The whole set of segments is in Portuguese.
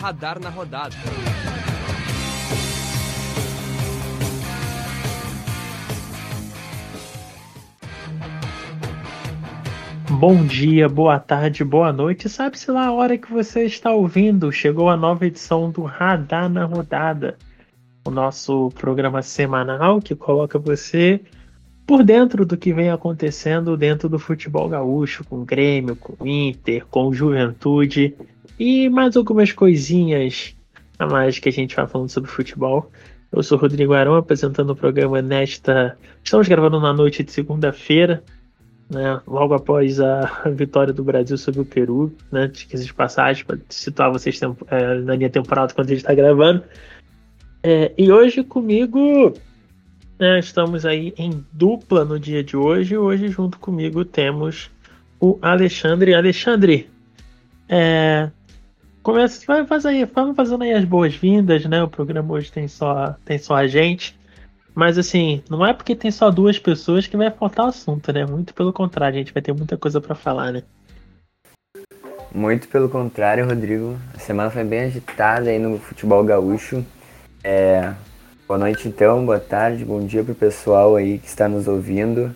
Radar na Rodada. Bom dia, boa tarde, boa noite. Sabe-se lá a hora que você está ouvindo? Chegou a nova edição do Radar na Rodada, o nosso programa semanal que coloca você por dentro do que vem acontecendo dentro do futebol gaúcho, com Grêmio, com Inter, com Juventude e mais algumas coisinhas a mais que a gente vai falando sobre futebol. Eu sou Rodrigo Arão, apresentando o programa nesta. Estamos gravando na noite de segunda-feira, né, logo após a vitória do Brasil sobre o Peru, né, de passagem, para situar vocês é, na linha temporal quando a gente está gravando. É, e hoje comigo, né, estamos aí em dupla no dia de hoje. Hoje, junto comigo, temos o Alexandre. Alexandre, é, começa, vai fazer aí, vamos fazendo aí as boas-vindas, né? O programa hoje tem só, tem só a gente. Mas assim, não é porque tem só duas pessoas que vai faltar assunto, né? Muito pelo contrário, a gente vai ter muita coisa para falar, né? Muito pelo contrário, Rodrigo. A semana foi bem agitada aí no futebol gaúcho. É... Boa noite então, boa tarde, bom dia pro pessoal aí que está nos ouvindo.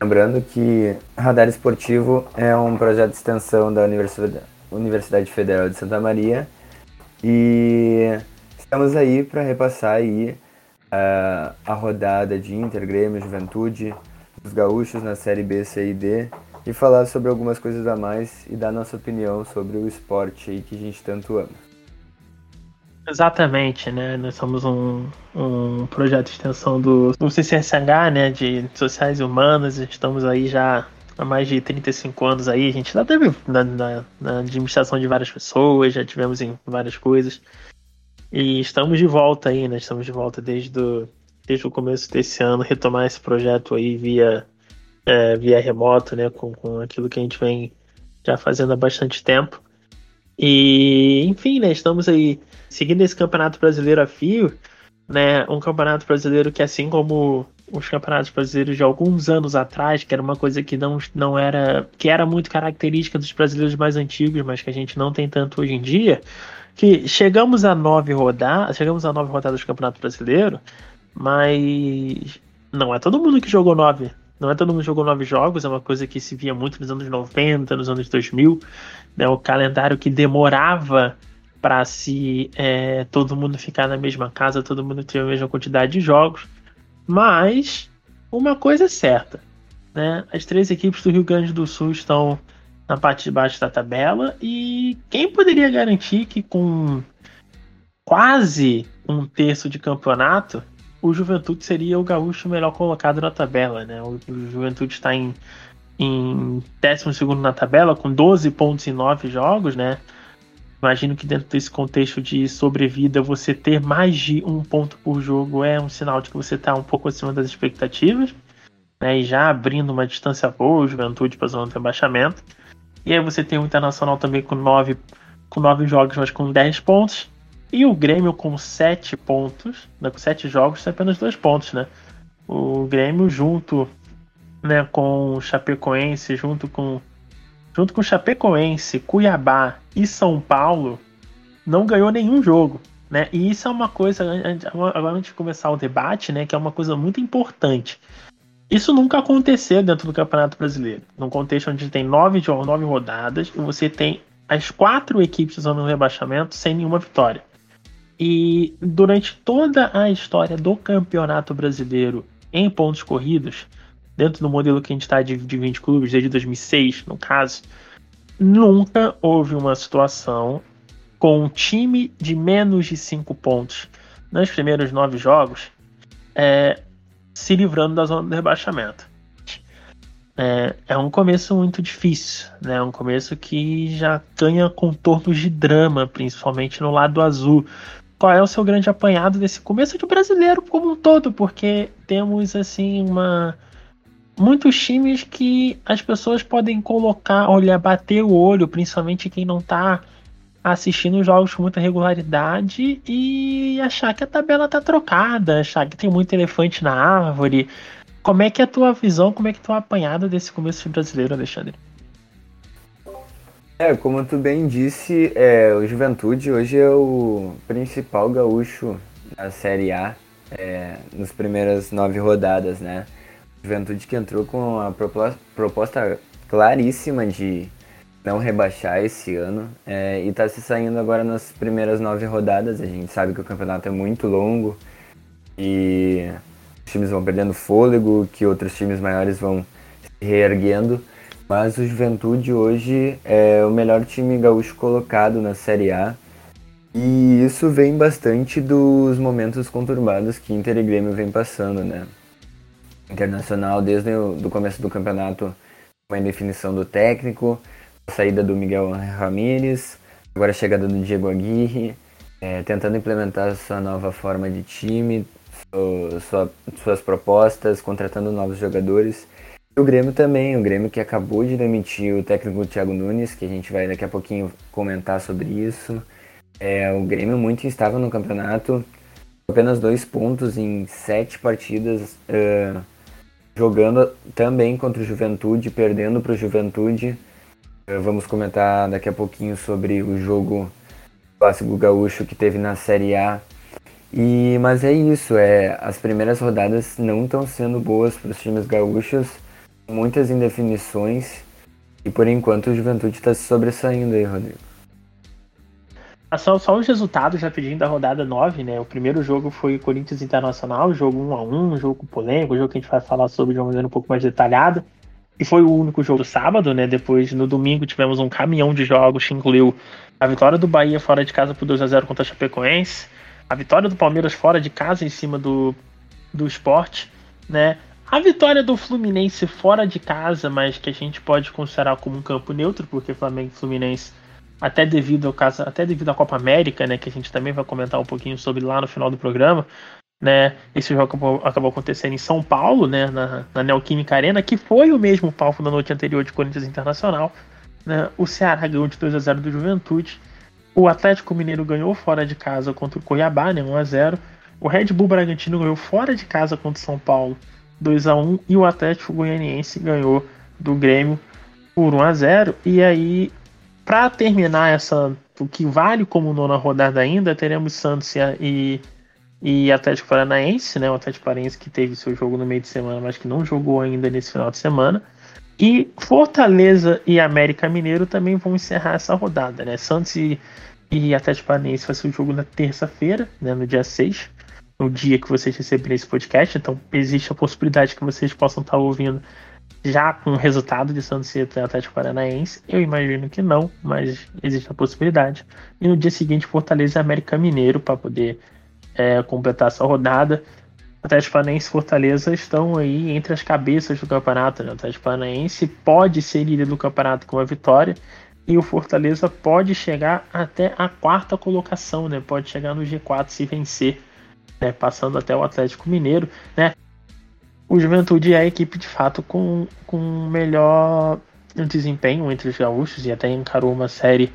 Lembrando que Radar Esportivo é um projeto de extensão da Universidade, Universidade Federal de Santa Maria e estamos aí para repassar aí a, a rodada de Inter, Grêmio, Juventude, os gaúchos na Série B, C e D e falar sobre algumas coisas a mais e dar nossa opinião sobre o esporte aí que a gente tanto ama. Exatamente, né? Nós somos um, um projeto de extensão do, do CCSH, né? De Sociais Humanas. Estamos aí já há mais de 35 anos aí. A gente já teve na, na, na administração de várias pessoas, já tivemos em várias coisas. E estamos de volta aí, né? Estamos de volta desde, do, desde o começo desse ano, retomar esse projeto aí via, é, via remoto, né? Com, com aquilo que a gente vem já fazendo há bastante tempo. E, enfim, né? Estamos aí seguindo esse campeonato brasileiro a fio, né? Um campeonato brasileiro que, assim como os campeonatos brasileiros de alguns anos atrás, que era uma coisa que não, não era. que era muito característica dos brasileiros mais antigos, mas que a gente não tem tanto hoje em dia que chegamos a nove rodadas, chegamos a nove rodadas do Campeonato Brasileiro, mas não é todo mundo que jogou nove. Não é todo mundo que jogou nove jogos, é uma coisa que se via muito nos anos 90, nos anos 2000, né, o calendário que demorava para se é, todo mundo ficar na mesma casa, todo mundo ter a mesma quantidade de jogos. Mas uma coisa é certa, né? As três equipes do Rio Grande do Sul estão na parte de baixo da tabela. E quem poderia garantir que com quase um terço de campeonato, o Juventude seria o gaúcho melhor colocado na tabela, né? O, Juventude está em, em 12 na tabela, com 12 pontos em 9 jogos, né? Imagino que dentro desse contexto de sobrevida, você ter mais de um ponto por jogo é um sinal de que você está um pouco acima das expectativas, né? E já abrindo uma distância boa, Juventude para zona de rebaixamento. E aí você tem o Internacional também com 9 com nove jogos, mas com 10 pontos. E o Grêmio com 7 pontos, né, com 7 jogos, tem apenas 2 pontos, né? O Grêmio junto né, com o Chapecoense, junto com junto com Chapecoense, Cuiabá e São Paulo, não ganhou nenhum jogo. Né? E isso é uma coisa, agora antes de começar o debate, né, que é uma coisa muito importante. Isso nunca aconteceu dentro do Campeonato Brasileiro. Num contexto onde tem nove, nove rodadas e você tem as quatro equipes usando o rebaixamento sem nenhuma vitória. E durante toda a história do Campeonato Brasileiro em pontos corridos, dentro do modelo que a gente está de, de 20 clubes, desde 2006, no caso, nunca houve uma situação com um time de menos de 5 pontos nos primeiros nove jogos é, se livrando da zona do rebaixamento. É, é um começo muito difícil, né? É um começo que já ganha contornos de drama, principalmente no lado azul. Qual é o seu grande apanhado desse começo de brasileiro como um todo? Porque temos assim uma muitos times que as pessoas podem colocar, olhar, bater o olho, principalmente quem não está assistindo os jogos com muita regularidade e achar que a tabela tá trocada, achar que tem muito elefante na árvore. Como é que é a tua visão, como é que tu é apanhada desse começo brasileiro, Alexandre? É, como tu bem disse, é, o Juventude hoje é o principal gaúcho da Série A é, nos primeiras nove rodadas, né? Juventude que entrou com a proposta claríssima de não rebaixar esse ano é, e está se saindo agora nas primeiras nove rodadas. A gente sabe que o campeonato é muito longo e os times vão perdendo fôlego, que outros times maiores vão se reerguendo. Mas o Juventude hoje é o melhor time gaúcho colocado na Série A. E isso vem bastante dos momentos conturbados que Inter e Grêmio vem passando, né? Internacional, desde o começo do campeonato, com a indefinição do técnico, a saída do Miguel Ramírez, agora a chegada do Diego Aguirre, é, tentando implementar sua nova forma de time, sua, suas propostas, contratando novos jogadores. O Grêmio também, o Grêmio que acabou de demitir o técnico Thiago Nunes, que a gente vai daqui a pouquinho comentar sobre isso. É, o Grêmio muito instável no campeonato, apenas dois pontos em sete partidas, uh, jogando também contra o Juventude, perdendo para o Juventude. Uh, vamos comentar daqui a pouquinho sobre o jogo clássico gaúcho que teve na Série A. E, mas é isso, é, as primeiras rodadas não estão sendo boas para os times gaúchos muitas indefinições e por enquanto o Juventude está se sobressaindo aí, Rodrigo. Ah, só, só os resultados rapidinho da rodada 9, né? O primeiro jogo foi Corinthians Internacional, jogo 1 a 1 um jogo polêmico, jogo que a gente vai falar sobre de uma maneira um pouco mais detalhada. E foi o único jogo do sábado, né? Depois, no domingo, tivemos um caminhão de jogos que incluiu a vitória do Bahia fora de casa por 2 a 0 contra a Chapecoense, a vitória do Palmeiras fora de casa em cima do, do esporte, né? A vitória do Fluminense fora de casa, mas que a gente pode considerar como um campo neutro, porque Flamengo e Fluminense, até devido ao caso, até devido à Copa América, né, que a gente também vai comentar um pouquinho sobre lá no final do programa, né, esse jogo acabou, acabou acontecendo em São Paulo, né, na, na Neoquímica Arena, que foi o mesmo palco da noite anterior de Corinthians Internacional. Né, o Ceará ganhou de 2 a 0 do Juventude. O Atlético Mineiro ganhou fora de casa contra o Cuiabá, né, 1 a 0. O Red Bull Bragantino ganhou fora de casa contra o São Paulo 2 a 1 e o Atlético Goianiense ganhou do Grêmio por 1 a 0 e aí para terminar essa o que vale como nona rodada ainda teremos Santos e, e Atlético Paranaense, né? O Atlético Paranaense que teve seu jogo no meio de semana, mas que não jogou ainda nesse final de semana. E Fortaleza e América Mineiro também vão encerrar essa rodada, né? Santos e, e Atlético Paranaense vai ser o jogo na terça-feira, né, no dia 6 no dia que vocês receberem esse podcast. Então, existe a possibilidade que vocês possam estar ouvindo já com o resultado de Santos e Atlético Paranaense. Eu imagino que não, mas existe a possibilidade. E no dia seguinte, Fortaleza e América Mineiro para poder é, completar essa rodada. Atlético Paranaense e Fortaleza estão aí entre as cabeças do campeonato. Né? O Atlético Paranaense pode ser líder do campeonato com a vitória e o Fortaleza pode chegar até a quarta colocação, né? Pode chegar no G4 se vencer né, passando até o Atlético Mineiro, né? O Juventude é a equipe de fato com, com melhor desempenho entre os gaúchos e até encarou uma série.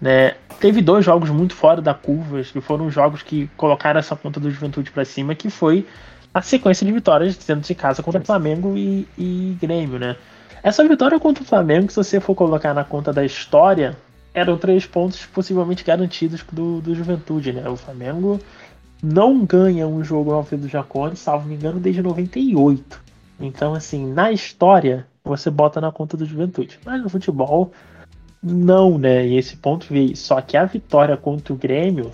Né? Teve dois jogos muito fora da curva, que foram jogos que colocaram essa ponta do Juventude para cima, que foi a sequência de vitórias dentro de casa contra Flamengo e, e Grêmio, né? Essa vitória contra o Flamengo, se você for colocar na conta da história, eram três pontos possivelmente garantidos do, do Juventude, né? O Flamengo não ganha um jogo ao Alfredo Jacone, salvo me engano, desde 98. Então, assim, na história, você bota na conta do Juventude. Mas no futebol, não, né? E esse ponto veio. Só que a vitória contra o Grêmio,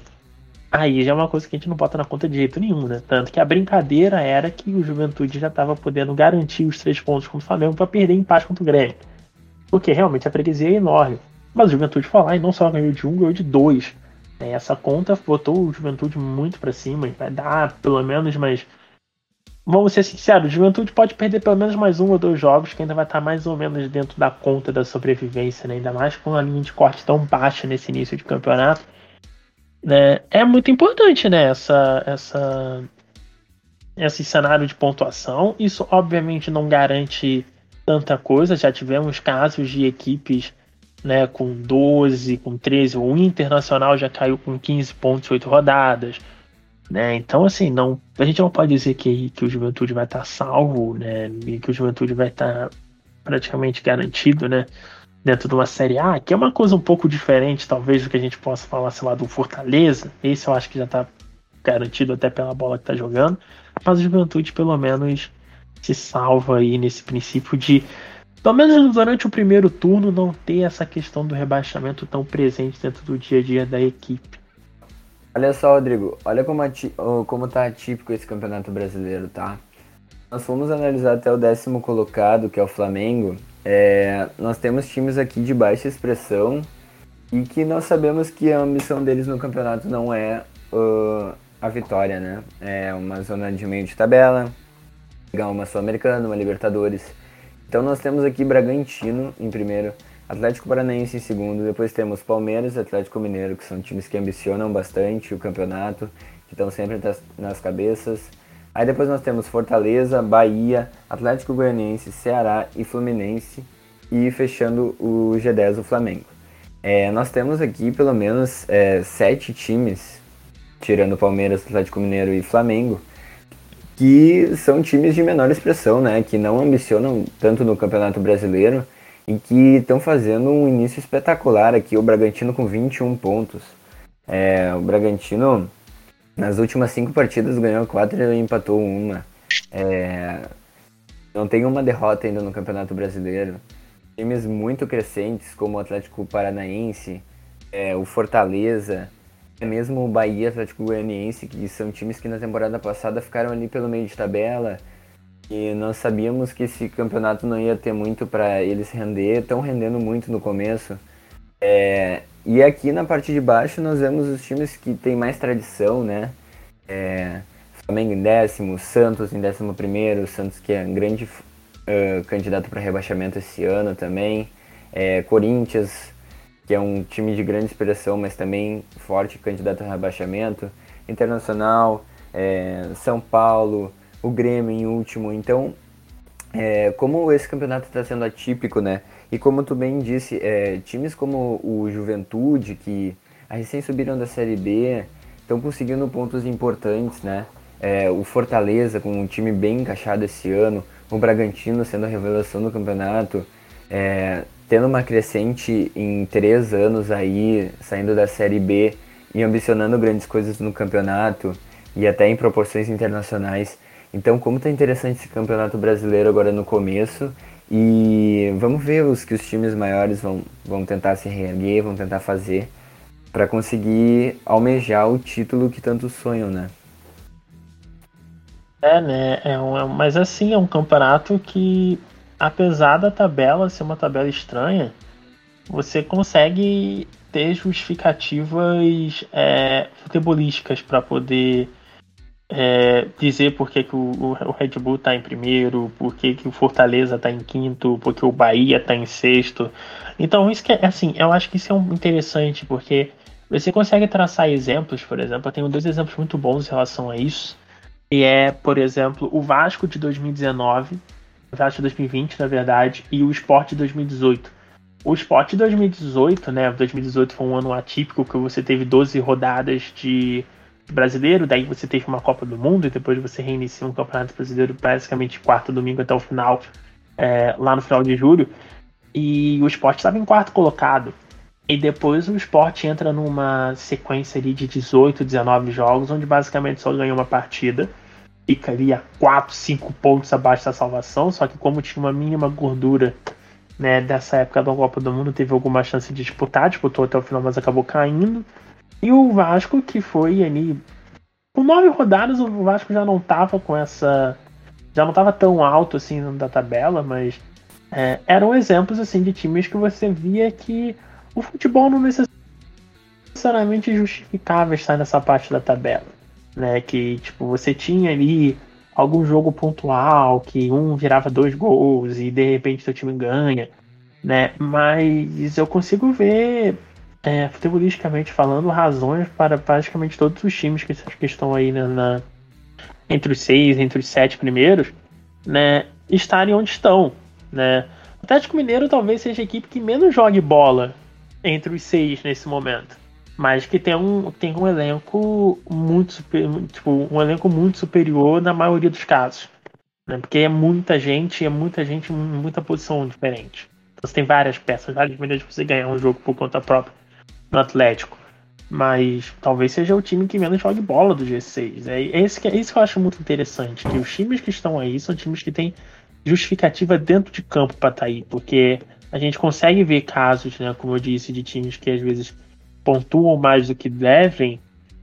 aí já é uma coisa que a gente não bota na conta de jeito nenhum, né? Tanto que a brincadeira era que o Juventude já estava podendo garantir os três pontos contra o Flamengo para perder empate contra o Grêmio. Porque realmente a freguesia é enorme. Mas o Juventude foi lá e não só ganhou de um, ganhou de dois. É, essa conta botou o Juventude muito para cima e vai dar pelo menos mais. Vamos ser sinceros, o Juventude pode perder pelo menos mais um ou dois jogos, que ainda vai estar mais ou menos dentro da conta da sobrevivência, né? ainda mais com a linha de corte tão baixa nesse início de campeonato. Né? É muito importante né? essa, essa, esse cenário de pontuação. Isso obviamente não garante tanta coisa, já tivemos casos de equipes né, com 12, com 13, o Internacional já caiu com 15 pontos, 8 rodadas, né? Então assim, não, a gente não pode dizer que, que o Juventude vai estar salvo, né, e que o Juventude vai estar praticamente garantido, né, dentro de uma Série A, que é uma coisa um pouco diferente, talvez, do que a gente possa falar, sei lá, do Fortaleza. Esse eu acho que já está garantido até pela bola que está jogando. Mas o Juventude, pelo menos, se salva aí nesse princípio de, pelo menos durante o primeiro turno, não ter essa questão do rebaixamento tão presente dentro do dia a dia da equipe. Olha só, Rodrigo, olha como, como tá atípico esse campeonato brasileiro, tá? Nós fomos analisar até o décimo colocado, que é o Flamengo. É, nós temos times aqui de baixa expressão e que nós sabemos que a ambição deles no campeonato não é uh, a vitória, né? É uma zona de meio de tabela, pegar uma Sul-Americana, uma Libertadores. Então nós temos aqui Bragantino em primeiro, Atlético Paranaense em segundo, depois temos Palmeiras e Atlético Mineiro, que são times que ambicionam bastante o campeonato, que estão sempre nas cabeças. Aí depois nós temos Fortaleza, Bahia, Atlético Goianiense, Ceará e Fluminense. E fechando o G10, o Flamengo. É, nós temos aqui pelo menos é, sete times, tirando Palmeiras, Atlético Mineiro e Flamengo, que são times de menor expressão, né? Que não ambicionam tanto no Campeonato Brasileiro e que estão fazendo um início espetacular aqui. O Bragantino com 21 pontos. É, o Bragantino nas últimas cinco partidas ganhou quatro e empatou uma. É, não tem uma derrota ainda no Campeonato Brasileiro. Times muito crescentes, como o Atlético Paranaense, é, o Fortaleza, mesmo o Bahia Atlético Goianiense, que são times que na temporada passada ficaram ali pelo meio de tabela. E nós sabíamos que esse campeonato não ia ter muito para eles render, estão rendendo muito no começo. É, e aqui na parte de baixo nós vemos os times que têm mais tradição, né? É, Flamengo em décimo, Santos em décimo primeiro, Santos que é um grande uh, candidato para rebaixamento esse ano também. É, Corinthians, que é um time de grande expressão, mas também forte candidato a rebaixamento. Internacional, é, São Paulo, o Grêmio em último. Então, é, como esse campeonato está sendo atípico, né? E como tu bem disse, é, times como o Juventude, que recém subiram da Série B, estão conseguindo pontos importantes, né? É, o Fortaleza com um time bem encaixado esse ano, o Bragantino sendo a revelação do campeonato, é, tendo uma crescente em três anos aí, saindo da Série B e ambicionando grandes coisas no campeonato e até em proporções internacionais. Então, como tá interessante esse campeonato brasileiro agora no começo e vamos ver os que os times maiores vão, vão tentar se reerguer, vão tentar fazer para conseguir almejar o título que tantos sonham, né? É, né? É um, é, mas assim, é um campeonato que, apesar da tabela ser uma tabela estranha, você consegue ter justificativas é, futebolísticas para poder é, dizer por que, que o, o, Red Bull está em primeiro, por que, que o Fortaleza está em quinto, por que o Bahia está em sexto. Então, isso que é assim, eu acho que isso é um interessante, porque você consegue traçar exemplos, por exemplo, eu tenho dois exemplos muito bons em relação a isso. E é, por exemplo, o Vasco de 2019, o Vasco de 2020, na verdade, e o Sport de 2018. O Sport de 2018, né? 2018 foi um ano atípico que você teve 12 rodadas de brasileiro, daí você teve uma Copa do Mundo e depois você reinicia um Campeonato Brasileiro basicamente quarto domingo até o final, é, lá no final de julho. E o esporte estava em quarto colocado. E depois o esporte entra numa sequência ali de 18, 19 jogos, onde basicamente só ganha uma partida. Fica ali a 4, 5 pontos abaixo da salvação, só que como tinha uma mínima gordura né, dessa época da Copa do Mundo, teve alguma chance de disputar, disputou até o final, mas acabou caindo. E o Vasco, que foi ali. Com nove rodadas, o Vasco já não tava com essa. Já não tava tão alto assim da tabela, mas é, eram exemplos assim de times que você via que o futebol não necessariamente justificava estar nessa parte da tabela. Né? Que tipo, você tinha ali algum jogo pontual que um virava dois gols e de repente seu time ganha. Né? Mas eu consigo ver é, futebolisticamente falando, razões para praticamente todos os times que, que estão aí na, na, entre os seis, entre os sete primeiros, né, estarem onde estão, né. O Atlético Mineiro talvez seja a equipe que menos jogue bola entre os seis nesse momento, mas que tem um, tem um elenco muito tipo, um elenco muito superior na maioria dos casos, né, porque é muita gente, é muita gente, muita posição diferente. Então você tem várias peças, várias maneiras de você ganhar um jogo por conta própria no Atlético. Mas talvez seja o time que menos jogue bola do G6. É esse que, é isso que eu acho muito interessante. Que os times que estão aí são times que têm justificativa dentro de campo para estar tá aí. Porque a gente consegue ver casos, né, como eu disse, de times que às vezes pontuam mais do que devem,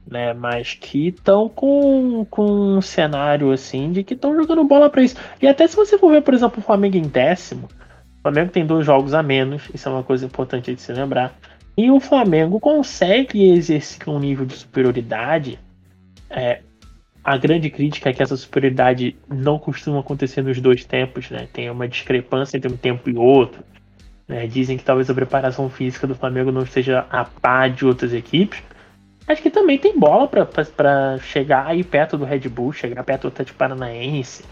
né, mas que estão com, com um cenário assim de que estão jogando bola para isso. E até se você for ver, por exemplo, o Flamengo em décimo, o Flamengo tem dois jogos a menos, isso é uma coisa importante de se lembrar. E o Flamengo consegue exercer um nível de superioridade. É, a grande crítica é que essa superioridade não costuma acontecer nos dois tempos, né? Tem uma discrepância entre um tempo e outro. Né? Dizem que talvez a preparação física do Flamengo não esteja a par de outras equipes. Acho que também tem bola para chegar aí perto do Red Bull, chegar perto do Atlético Paranaense.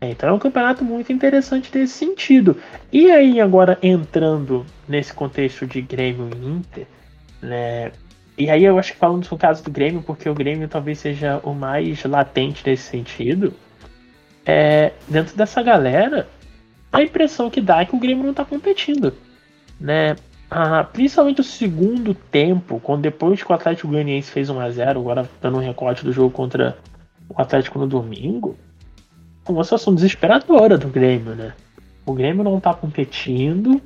Então é um campeonato muito interessante nesse sentido. E aí, agora entrando nesse contexto de Grêmio e Inter, né? E aí eu acho que falando no caso do Grêmio, porque o Grêmio talvez seja o mais latente nesse sentido. É, dentro dessa galera, a impressão que dá é que o Grêmio não está competindo. Né? Ah, principalmente o segundo tempo, quando depois que o Atlético Goianiense fez 1x0, agora dando um recorte do jogo contra o Atlético no domingo, uma situação desesperadora do Grêmio, né? O Grêmio não tá competindo,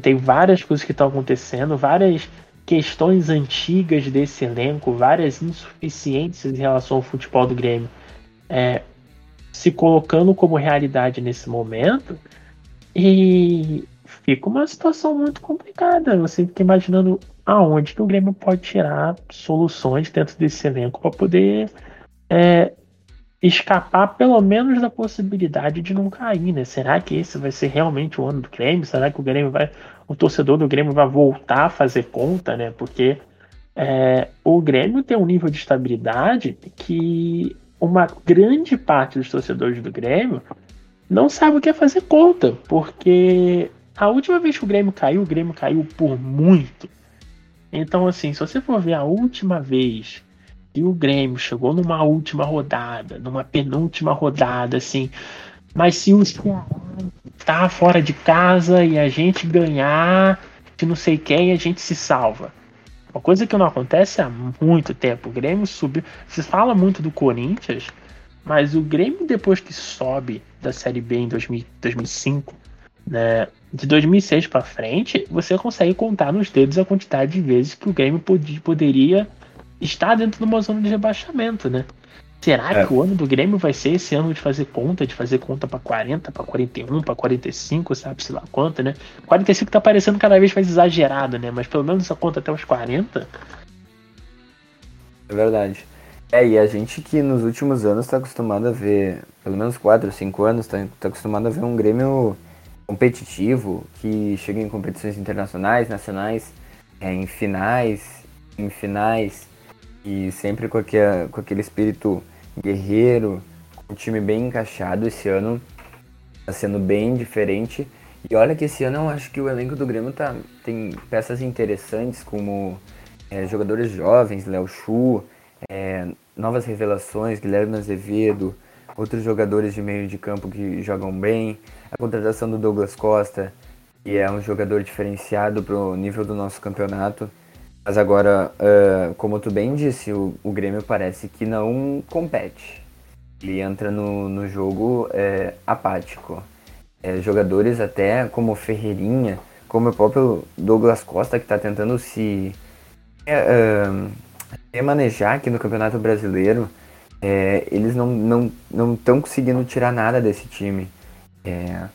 tem várias coisas que estão acontecendo, várias questões antigas desse elenco, várias insuficiências em relação ao futebol do Grêmio é, se colocando como realidade nesse momento. E fica uma situação muito complicada. Você fica imaginando aonde que o Grêmio pode tirar soluções dentro desse elenco para poder é, escapar pelo menos da possibilidade de não cair, né? Será que esse vai ser realmente o ano do Grêmio? Será que o Grêmio vai, o torcedor do Grêmio vai voltar a fazer conta, né? Porque é, o Grêmio tem um nível de estabilidade que uma grande parte dos torcedores do Grêmio não sabe o que é fazer conta, porque a última vez que o Grêmio caiu, o Grêmio caiu por muito. Então, assim, se você for ver a última vez e o Grêmio chegou numa última rodada, numa penúltima rodada, assim. Mas se o tá fora de casa e a gente ganhar de não sei quem, a gente se salva. Uma coisa que não acontece há muito tempo. O Grêmio subiu. Se fala muito do Corinthians, mas o Grêmio, depois que sobe da Série B em 2000, 2005, né, de 2006 para frente, você consegue contar nos dedos a quantidade de vezes que o Grêmio pod poderia está dentro de uma zona de rebaixamento, né? Será é. que o ano do Grêmio vai ser esse ano de fazer conta, de fazer conta para 40, para 41, para 45, sabe se lá quanto, né? 45 tá parecendo cada vez mais exagerado, né? Mas pelo menos essa conta até os 40. É verdade. É, e a gente que nos últimos anos está acostumado a ver, pelo menos 4, 5 anos, está tá acostumado a ver um Grêmio competitivo, que chega em competições internacionais, nacionais, é, em finais, em finais, e sempre com aquele, com aquele espírito guerreiro, o time bem encaixado esse ano, tá sendo bem diferente. E olha que esse ano eu acho que o elenco do Grêmio tá, tem peças interessantes como é, jogadores jovens, Léo Chu, é, novas revelações, Guilherme Azevedo, outros jogadores de meio de campo que jogam bem, a contratação do Douglas Costa, que é um jogador diferenciado para o nível do nosso campeonato. Mas agora, uh, como tu bem disse, o, o, Grêmio parece que não compete. Ele entra no, no jogo é, apático. É, jogadores até como Ferreirinha, como o próprio Douglas Costa, que está tentando se uh, remanejar aqui no Campeonato Brasileiro, é, eles não estão não, não conseguindo tirar nada desse time. É,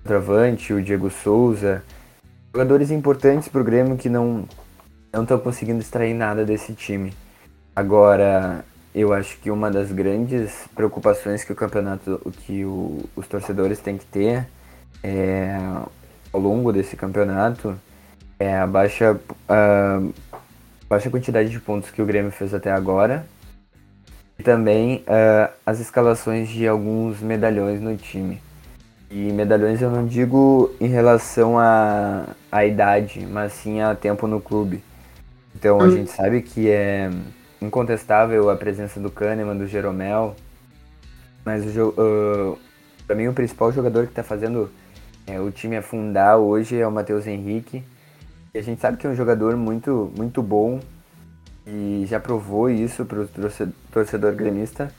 o Travante, o Diego Souza, jogadores importantes para o Grêmio que não estou conseguindo extrair nada desse time. Agora, eu acho que uma das grandes preocupações que o campeonato, que o, os torcedores têm que ter é, ao longo desse campeonato é a baixa, a baixa quantidade de pontos que o Grêmio fez até agora e também uh, as escalações de alguns medalhões no time. E medalhões eu não digo em relação à, à idade, mas sim a tempo no clube. Então a hum. gente sabe que é incontestável a presença do Kahneman, do Jeromel, mas o uh, para mim o principal jogador que está fazendo é, o time afundar hoje é o Matheus Henrique. E a gente sabe que é um jogador muito, muito bom e já provou isso para o torcedor gremista.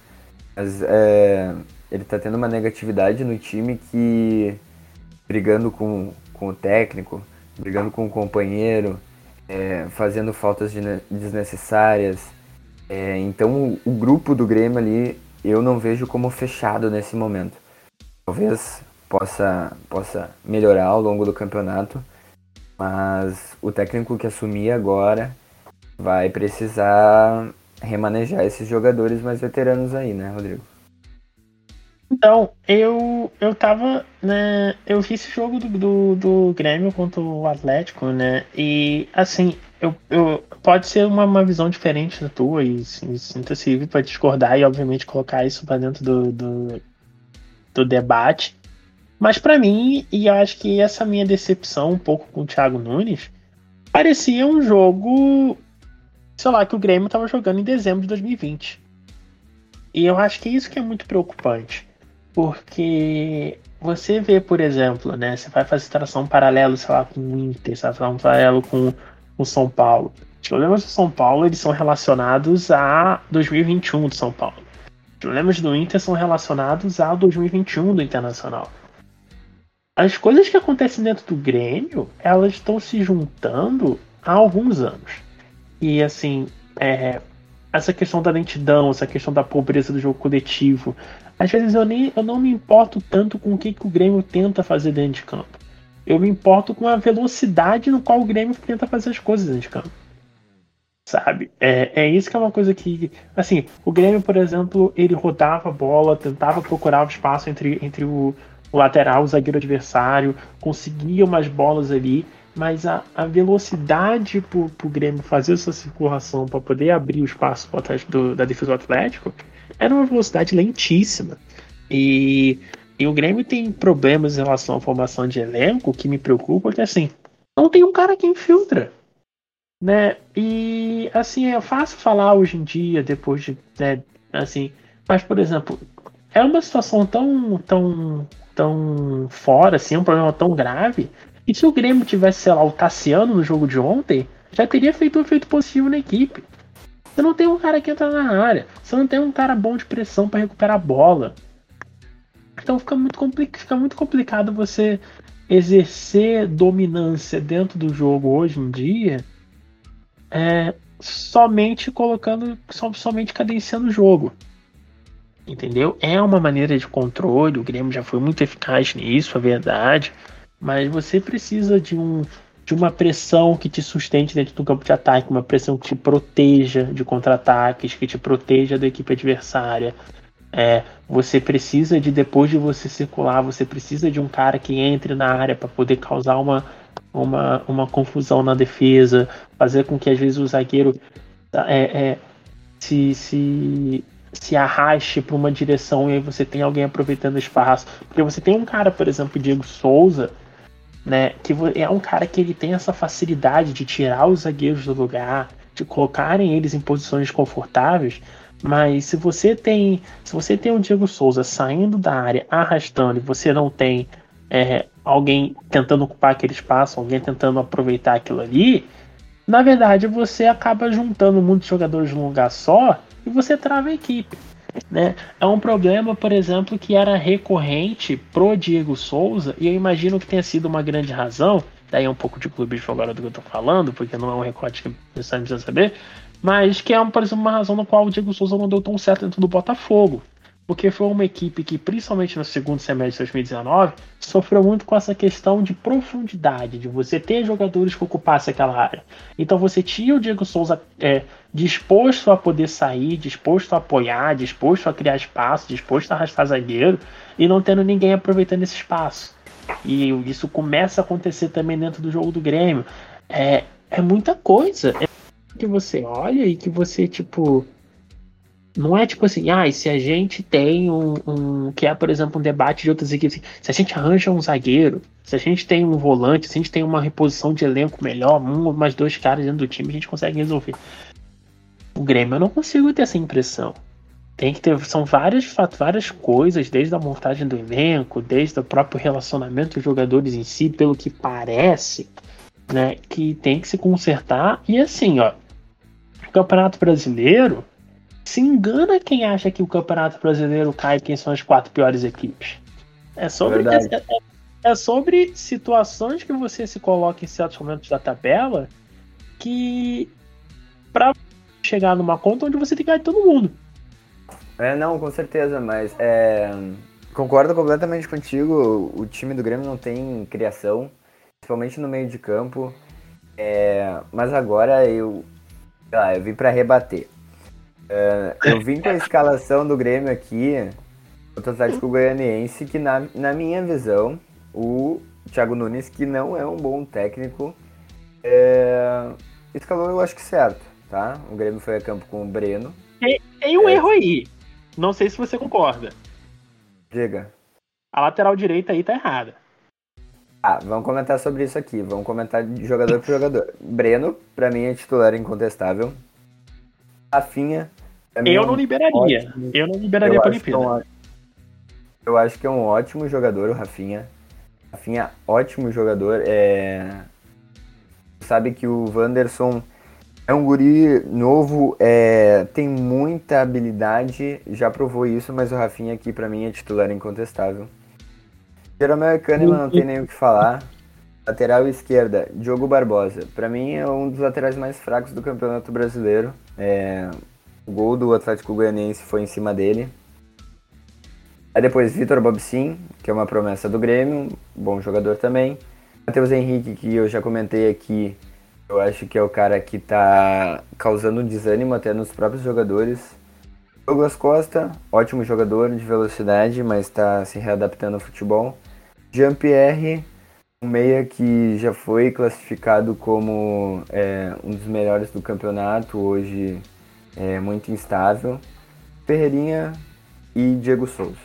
Mas é, ele está tendo uma negatividade no time que, brigando com, com o técnico, brigando com o companheiro, é, fazendo faltas desnecessárias. É, então o grupo do Grêmio ali eu não vejo como fechado nesse momento. Talvez possa, possa melhorar ao longo do campeonato, mas o técnico que assumir agora vai precisar remanejar esses jogadores mais veteranos aí, né, Rodrigo? Então, eu, eu tava, né, eu vi esse jogo do, do, do Grêmio contra o Atlético, né, e assim, eu, eu, pode ser uma, uma visão diferente da tua e sinta-se livre para discordar e obviamente colocar isso para dentro do, do, do debate, mas para mim, e eu acho que essa minha decepção um pouco com o Thiago Nunes, parecia um jogo, sei lá, que o Grêmio estava jogando em dezembro de 2020. E eu acho que é isso que é muito preocupante. Porque você vê, por exemplo, né? Você vai fazer tração paralelo, sei lá, com o Inter, você vai fazer um paralelo com o São Paulo. Os problemas do São Paulo eles são relacionados a 2021 do São Paulo. Os problemas do Inter são relacionados a 2021 do Internacional. As coisas que acontecem dentro do Grêmio, elas estão se juntando há alguns anos. E assim, é, essa questão da lentidão, essa questão da pobreza do jogo coletivo, às vezes eu, nem, eu não me importo tanto com o que, que o Grêmio tenta fazer dentro de campo. Eu me importo com a velocidade no qual o Grêmio tenta fazer as coisas dentro de campo. Sabe? É, é isso que é uma coisa que. Assim, o Grêmio, por exemplo, ele rodava a bola, tentava procurar o espaço entre, entre o, o lateral, o zagueiro adversário, conseguia umas bolas ali, mas a, a velocidade para o Grêmio fazer essa circulação para poder abrir o espaço do, da defesa do Atlético era uma velocidade lentíssima. E, e o Grêmio tem problemas em relação à formação de elenco que me preocupa, porque assim, não tem um cara que infiltra. Né? E assim, é fácil falar hoje em dia, depois de. Né, assim, mas, por exemplo, é uma situação tão, tão, tão fora, assim, um problema tão grave. E se o Grêmio tivesse, sei lá, o Tassiano no jogo de ontem, já teria feito um efeito positivo na equipe. Você não tem um cara que entra na área. Você não tem um cara bom de pressão para recuperar a bola. Então fica muito, fica muito complicado você exercer dominância dentro do jogo hoje em dia é, somente colocando, somente cadenciando o jogo. Entendeu? É uma maneira de controle, o Grêmio já foi muito eficaz nisso, é verdade. Mas você precisa de um de uma pressão que te sustente dentro do campo de ataque, uma pressão que te proteja de contra-ataques, que te proteja da equipe adversária. É, você precisa de, depois de você circular, você precisa de um cara que entre na área para poder causar uma, uma, uma confusão na defesa, fazer com que às vezes o zagueiro é, é, se, se, se arraste para uma direção e aí você tem alguém aproveitando o espaço. Porque você tem um cara, por exemplo, o Diego Souza, né? Que é um cara que ele tem essa facilidade de tirar os zagueiros do lugar, de colocarem eles em posições confortáveis. Mas se você tem, se você tem o Diego Souza saindo da área, arrastando, e você não tem é, alguém tentando ocupar aquele espaço, alguém tentando aproveitar aquilo ali, na verdade você acaba juntando muitos jogadores num lugar só e você trava a equipe. Né? É um problema, por exemplo, que era recorrente pro Diego Souza, e eu imagino que tenha sido uma grande razão, daí é um pouco de clube de agora do que eu tô falando, porque não é um recorte que você precisa saber, mas que é, por exemplo, uma razão no qual o Diego Souza não deu tão certo dentro do Botafogo porque foi uma equipe que, principalmente no segundo semestre de 2019, sofreu muito com essa questão de profundidade, de você ter jogadores que ocupassem aquela área. Então você tinha o Diego Souza é, disposto a poder sair, disposto a apoiar, disposto a criar espaço, disposto a arrastar zagueiro, e não tendo ninguém aproveitando esse espaço. E isso começa a acontecer também dentro do jogo do Grêmio. É, é muita coisa. É que você olha e que você, tipo, não é tipo assim, ah, se a gente tem um, um, que é, por exemplo, um debate de outras equipes, se a gente arranja um zagueiro, se a gente tem um volante, se a gente tem uma reposição de elenco melhor, um ou mais dois caras dentro do time, a gente consegue resolver. O Grêmio eu não consigo ter essa impressão. tem que ter. São várias, várias coisas, desde a montagem do elenco, desde o próprio relacionamento dos jogadores em si, pelo que parece, né? Que tem que se consertar. E assim, ó, o Campeonato Brasileiro se engana quem acha que o Campeonato Brasileiro cai quem são as quatro piores equipes. É sobre, é, é, é, sobre situações que você se coloca em certos momentos da tabela que para chegar numa conta onde você tem que ganhar todo mundo. É, não, com certeza, mas é, concordo completamente contigo. O time do Grêmio não tem criação, principalmente no meio de campo. É, mas agora eu, ah, eu vim para rebater. É, eu vim com a escalação do Grêmio aqui, o Atlético Goianiense, que na, na minha visão, o Thiago Nunes, que não é um bom técnico, é, escalou eu acho que certo, tá? O Grêmio foi a campo com o Breno. Tem, tem um é, erro aí. Não sei se você concorda. Diga. A lateral direita aí tá errada. Ah, vamos comentar sobre isso aqui. Vamos comentar de jogador por jogador. Breno, pra mim, é titular incontestável. Rafinha. Eu é não liberaria. Ótimo. Eu não liberaria eu pra Olimpíada. eu acho que é um ótimo jogador, o Rafinha. Rafinha, ótimo jogador. É... Sabe que o Wanderson é um guri novo, é, tem muita habilidade, já provou isso, mas o Rafinha aqui para mim é titular incontestável. Jeromel Kahneman não tem nem o que falar. Lateral esquerda, Diogo Barbosa. Para mim é um dos laterais mais fracos do Campeonato Brasileiro. É, o gol do Atlético Goianiense foi em cima dele. Aí depois Vitor Bobsin, que é uma promessa do Grêmio, bom jogador também. Matheus Henrique, que eu já comentei aqui, eu acho que é o cara que está causando desânimo até nos próprios jogadores. Douglas Costa, ótimo jogador de velocidade, mas está se readaptando ao futebol. Jean-Pierre, um meia que já foi classificado como é, um dos melhores do campeonato, hoje é muito instável. Ferreirinha e Diego Souza.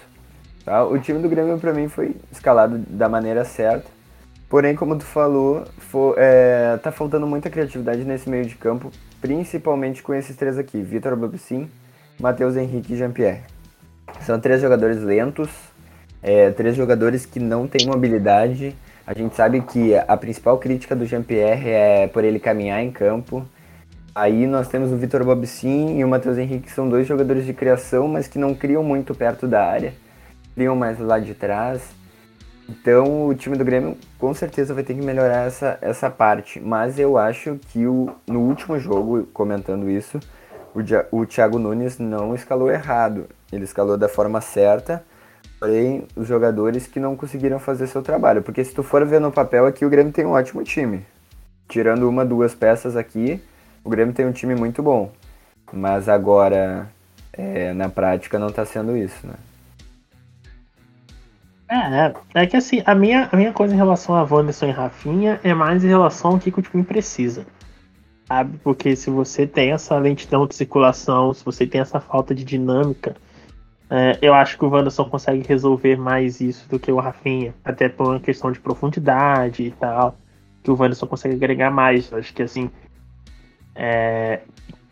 Tá? O time do Grêmio para mim foi escalado da maneira certa. Porém, como tu falou, for, é, tá faltando muita criatividade nesse meio de campo, principalmente com esses três aqui, Vitor Babicin, Matheus Henrique e Jean-Pierre. São três jogadores lentos, é, três jogadores que não têm mobilidade. A gente sabe que a principal crítica do Jean-Pierre é por ele caminhar em campo. Aí nós temos o Vitor Babicin e o Matheus Henrique, que são dois jogadores de criação, mas que não criam muito perto da área, criam mais lá de trás. Então o time do Grêmio com certeza vai ter que melhorar essa, essa parte. Mas eu acho que o, no último jogo, comentando isso, o, o Thiago Nunes não escalou errado. Ele escalou da forma certa, porém os jogadores que não conseguiram fazer seu trabalho. Porque se tu for ver no papel aqui, o Grêmio tem um ótimo time. Tirando uma, duas peças aqui, o Grêmio tem um time muito bom. Mas agora, é, na prática, não está sendo isso, né? É, é que assim, a minha, a minha coisa em relação a Wanderson e Rafinha é mais em relação ao que, que o time precisa. Sabe? Porque se você tem essa lentidão de circulação, se você tem essa falta de dinâmica, é, eu acho que o Wanderson consegue resolver mais isso do que o Rafinha. Até por uma questão de profundidade e tal. Que o Wanderson consegue agregar mais. Acho que assim. É,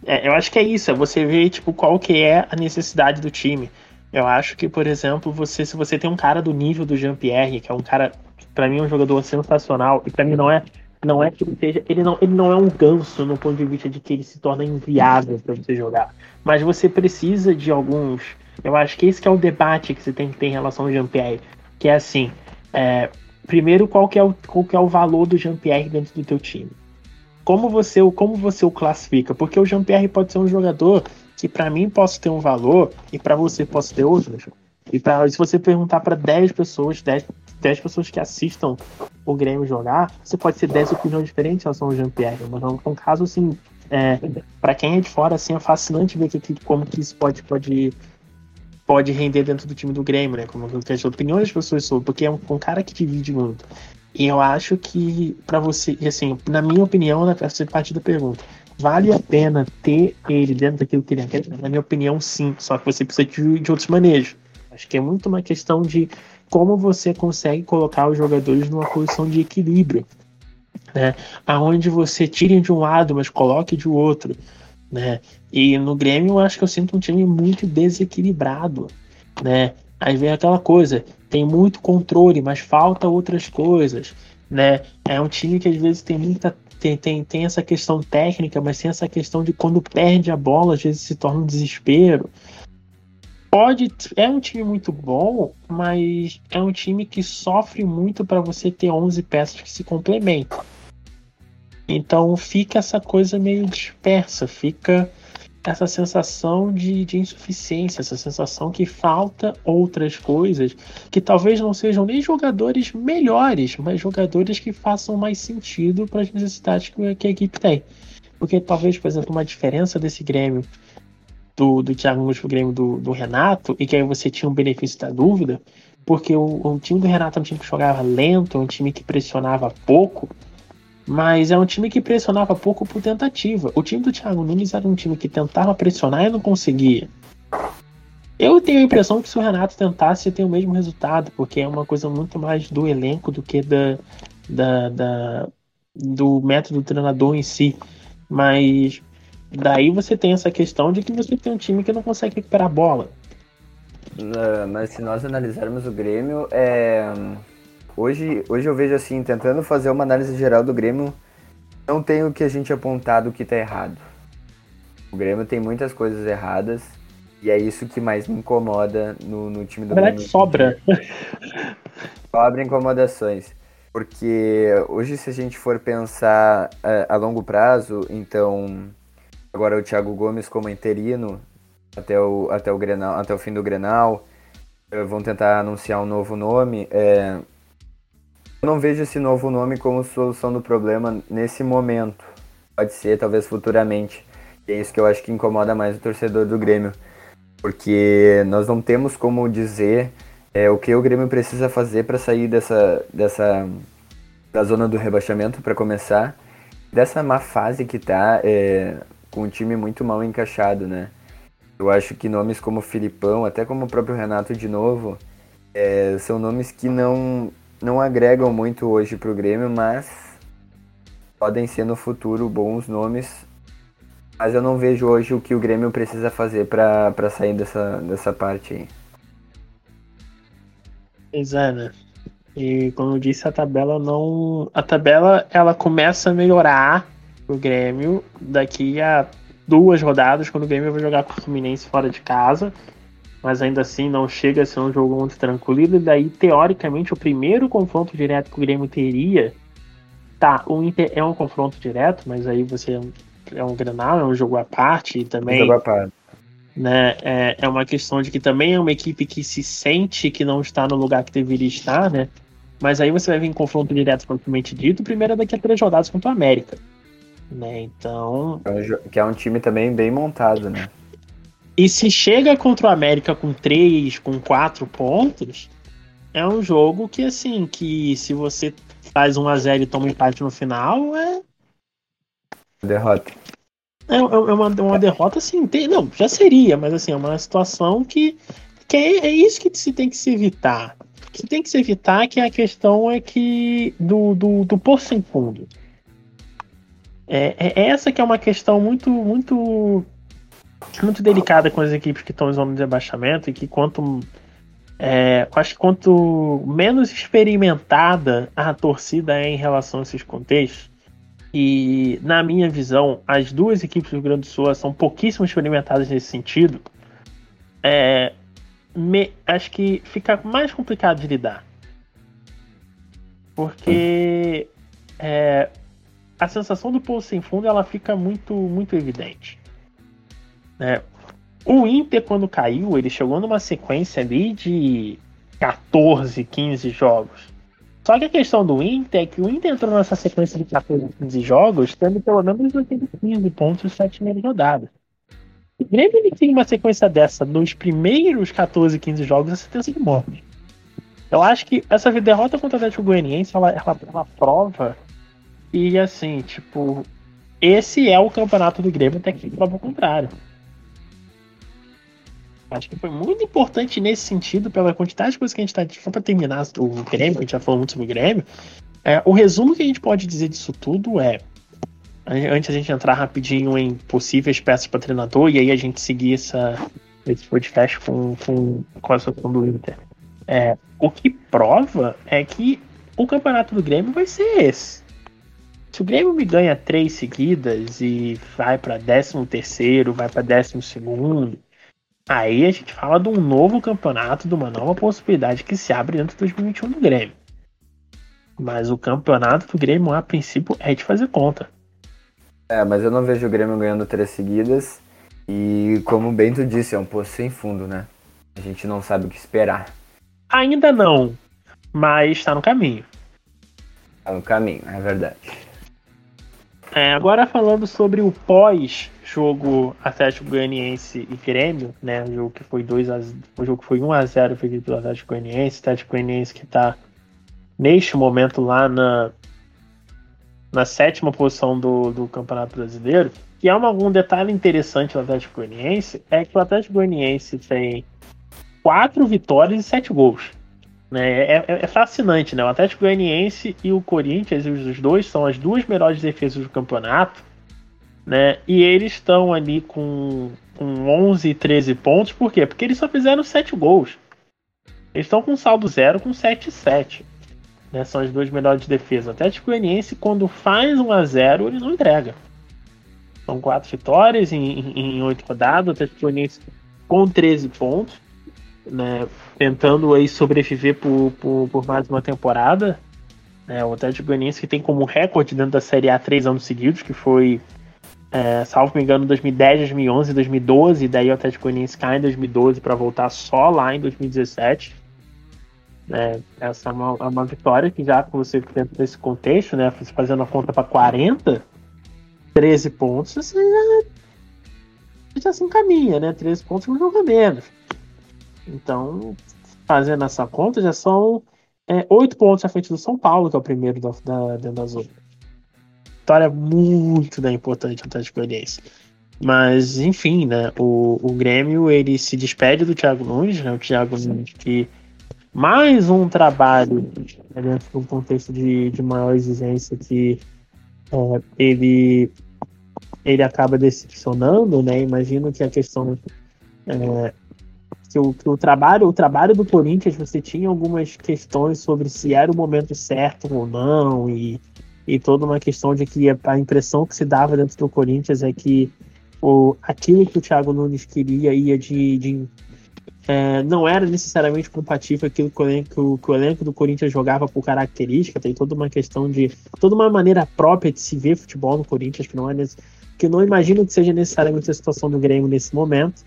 é, eu acho que é isso, é você ver tipo, qual que é a necessidade do time. Eu acho que, por exemplo, você se você tem um cara do nível do Jean-Pierre, que é um cara, para mim, é um jogador sensacional, e para mim não é não é que ele seja, ele não, ele não é um ganso no ponto de vista de que ele se torna inviável para você jogar, mas você precisa de alguns, eu acho que esse que é o debate que você tem que ter em relação ao Jean-Pierre, que é assim, é, primeiro qual que é o qual que é o valor do Jean-Pierre dentro do teu time? Como você, como você o classifica? Porque o Jean-Pierre pode ser um jogador que para mim possa ter um valor e para você possa ter outro. E pra, se você perguntar para 10 pessoas, 10, 10 pessoas que assistam o Grêmio jogar, você pode ter 10 opiniões diferentes em relação ao Jean-Pierre. Mas é um caso assim, é, para quem é de fora, assim, é fascinante ver que, como que isso pode, pode, pode render dentro do time do Grêmio, né? Como que as opiniões das pessoas sobre, porque é um, um cara que divide muito. E eu acho que, para você, assim, na minha opinião, na parte da pergunta, vale a pena ter ele dentro daquilo que ele quer? Na minha opinião, sim. Só que você precisa de, de outros manejos. Acho que é muito uma questão de como você consegue colocar os jogadores numa posição de equilíbrio. Né? Aonde você tire de um lado, mas coloque de outro. né? E no Grêmio eu acho que eu sinto um time muito desequilibrado, né? Aí vem aquela coisa, tem muito controle, mas falta outras coisas, né? É um time que às vezes tem muita tem, tem, tem essa questão técnica, mas tem essa questão de quando perde a bola, às vezes se torna um desespero. Pode, é um time muito bom, mas é um time que sofre muito para você ter 11 peças que se complementam. Então fica essa coisa meio dispersa, fica essa sensação de, de insuficiência, essa sensação que falta outras coisas, que talvez não sejam nem jogadores melhores, mas jogadores que façam mais sentido para as necessidades que, que, a equipe tem. Porque talvez, por exemplo, uma diferença desse Grêmio do, do Thiago Nunes Grêmio do, do Renato, e que aí você tinha um benefício da dúvida, porque o, o time do Renato é um time que jogava lento, um time que pressionava pouco, mas é um time que pressionava pouco por tentativa. O time do Thiago Nunes era um time que tentava pressionar e não conseguia. Eu tenho a impressão que se o Renato tentasse ter o mesmo resultado, porque é uma coisa muito mais do elenco do que da, da, da do método do treinador em si. Mas daí você tem essa questão de que você tem um time que não consegue recuperar a bola. Uh, mas se nós analisarmos o Grêmio, é Hoje, hoje eu vejo assim, tentando fazer uma análise geral do Grêmio, não tem o que a gente apontado que tá errado. O Grêmio tem muitas coisas erradas e é isso que mais me incomoda no, no time do Na verdade, Grêmio. sobra. Sobra incomodações. Porque hoje, se a gente for pensar a, é, a longo prazo, então agora o Thiago Gomes como interino até o, até o, Grenal, até o fim do Grenal, eh, vão tentar anunciar um novo nome. É, eu não vejo esse novo nome como solução do problema nesse momento. Pode ser, talvez futuramente. E é isso que eu acho que incomoda mais o torcedor do Grêmio. Porque nós não temos como dizer é, o que o Grêmio precisa fazer para sair dessa, dessa da zona do rebaixamento, para começar. Dessa má fase que tá, é, com o time muito mal encaixado, né? Eu acho que nomes como Filipão, até como o próprio Renato de novo, é, são nomes que não não agregam muito hoje para o Grêmio, mas podem ser no futuro bons nomes. Mas eu não vejo hoje o que o Grêmio precisa fazer para sair dessa, dessa parte aí. Exato. né? E como eu disse, a tabela não. A tabela ela começa a melhorar o Grêmio daqui a duas rodadas, quando o Grêmio vai jogar com o Fluminense fora de casa mas ainda assim não chega a ser um jogo muito tranquilo. E daí, teoricamente, o primeiro confronto direto que o Grêmio teria. Tá, o Inter é um confronto direto, mas aí você é um Grenal, é um jogo à parte e também. Um jogo à parte. Né, é, é uma questão de que também é uma equipe que se sente que não está no lugar que deveria estar, né? Mas aí você vai vir em confronto direto propriamente dito, primeiro é daqui a três rodadas contra o América. Né? Então. É que é um time também bem montado, né? E se chega contra o América com três, com quatro pontos, é um jogo que, assim, que se você faz 1 a 0 e toma um empate no final, é. Derrota. É, é, é uma, uma derrota, assim, tem, não, já seria, mas assim, é uma situação que, que é, é isso que se tem que se evitar. O que tem que se evitar que a questão é que do, do, do poço sem fundo. É, é, essa que é uma questão muito, muito muito delicada com as equipes que estão em zona de rebaixamento e que quanto é, eu acho que quanto menos experimentada a torcida é em relação a esses contextos, e na minha visão, as duas equipes do Rio Grande do Sul são pouquíssimo experimentadas nesse sentido, é, me, acho que fica mais complicado de lidar. Porque é, a sensação do poço sem fundo ela fica muito, muito evidente. É, o Inter, quando caiu, ele chegou numa sequência ali de 14, 15 jogos. Só que a questão do Inter é que o Inter entrou nessa sequência de 14, 15 jogos, tendo pelo menos 15 pontos nas 7 primeiras rodadas. O Grêmio ele tem uma sequência dessa nos primeiros 14, 15 jogos, a certeza de morte. Eu acho que essa derrota contra o Atlético Goianiense, ela, ela, ela prova e assim, tipo, esse é o campeonato do Grêmio até que prova o contrário. Acho que foi muito importante nesse sentido, pela quantidade de coisas que a gente está. Só para terminar o Grêmio, a gente já falou muito sobre o Grêmio. É, o resumo que a gente pode dizer disso tudo é: antes a gente entrar rapidinho em possíveis peças para treinador e aí a gente seguir essa, esse podcast com, com, com a situação do Inter. É, o que prova é que o campeonato do Grêmio vai ser esse. Se o Grêmio me ganha três seguidas e vai para 13 terceiro, vai para 12 segundo, aí a gente fala de um novo campeonato, de uma nova possibilidade que se abre dentro de 2021 do Grêmio. Mas o campeonato do Grêmio, a princípio, é de fazer conta. É, mas eu não vejo o Grêmio ganhando três seguidas. E como o Bento disse, é um poço sem fundo, né? A gente não sabe o que esperar. Ainda não, mas está no caminho. Está no caminho, é verdade. É, agora falando sobre o pós-jogo Atlético Goianiense e Grêmio, né? O jogo que foi 2 a, o jogo que foi 1 a 0 feito pelo Atlético Goianiense, Atlético Goianiense que está neste momento lá na, na sétima posição do, do Campeonato Brasileiro. E há uma, um detalhe interessante do Atlético Goianiense é que o Atlético Goianiense tem quatro vitórias e sete gols. Né? É, é, é, fascinante, né? O Atlético Goianiense e o Corinthians, os dois são as duas melhores defesas do campeonato, né? E eles estão ali com, com 11 e 13 pontos, por quê? Porque eles só fizeram 7 gols. Eles estão com saldo zero com 7 e 7. Né? São as duas melhores defesas. O Atlético Goianiense, quando faz 1 a 0 ele não entrega. São quatro vitórias em, oito rodadas. O Atlético Goianiense com 13 pontos né, tentando aí sobreviver por, por, por mais uma temporada. É, o Atlético Goianiense que tem como recorde dentro da Série A três anos seguidos, que foi, é, salvo me engano, 2010, 2011, 2012, daí o Atlético Goianiense cai em 2012 para voltar só lá em 2017. É, essa é uma, é uma, vitória que já você dentro desse contexto, né, fazendo a conta para 40, 13 pontos, você já, já se encaminha, né? 13 pontos um jogo a menos. Então, fazendo essa conta, já são é, oito pontos à frente do São Paulo, que é o primeiro da, da, dentro da zona. Vitória muito né, importante no Atlético Goianiense. Mas, enfim, né, o, o Grêmio ele se despede do Thiago Nunes, né, o Thiago Nunes que mais um trabalho né, dentro de um contexto de, de maior exigência que é, ele, ele acaba decepcionando, né? Imagino que a questão é, que o, que o trabalho o trabalho do Corinthians você tinha algumas questões sobre se era o momento certo ou não e, e toda uma questão de que a, impressão que se dava dentro do Corinthians é que o, aquilo que o Thiago Nunes queria ia de, de é, não era necessariamente compatível aquilo que o, elenco, que o elenco do Corinthians jogava por característica, tem toda uma questão de. toda uma maneira própria de se ver futebol no Corinthians, que não é que não imagino que seja necessariamente a situação do Grêmio nesse momento.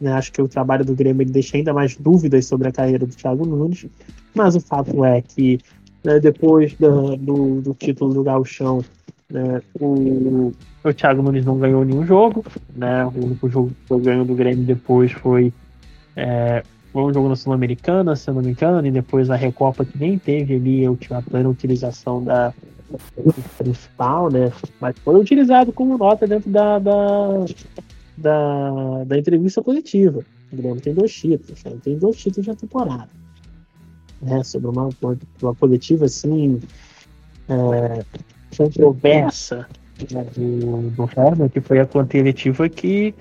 Né? Acho que o trabalho do Grêmio deixa ainda mais dúvidas sobre a carreira do Thiago Nunes. Mas o fato é que né, depois do, do, do, título do Gauchão, né, o, o Thiago Nunes não ganhou nenhum jogo. Né? O único jogo que foi ganho do Grêmio depois foi, é, foi um jogo na Sul-Americana, se eu não me engano, e depois a Recopa que nem teve ali a plena utilização da principal, né? Mas foi utilizado como nota dentro da, da, da, da entrevista coletiva. O Grêmio tem dois títulos, né? tem dois títulos na temporada. Né? Sobre uma, uma coletiva assim é, controversa né? do, do que foi a coletiva que,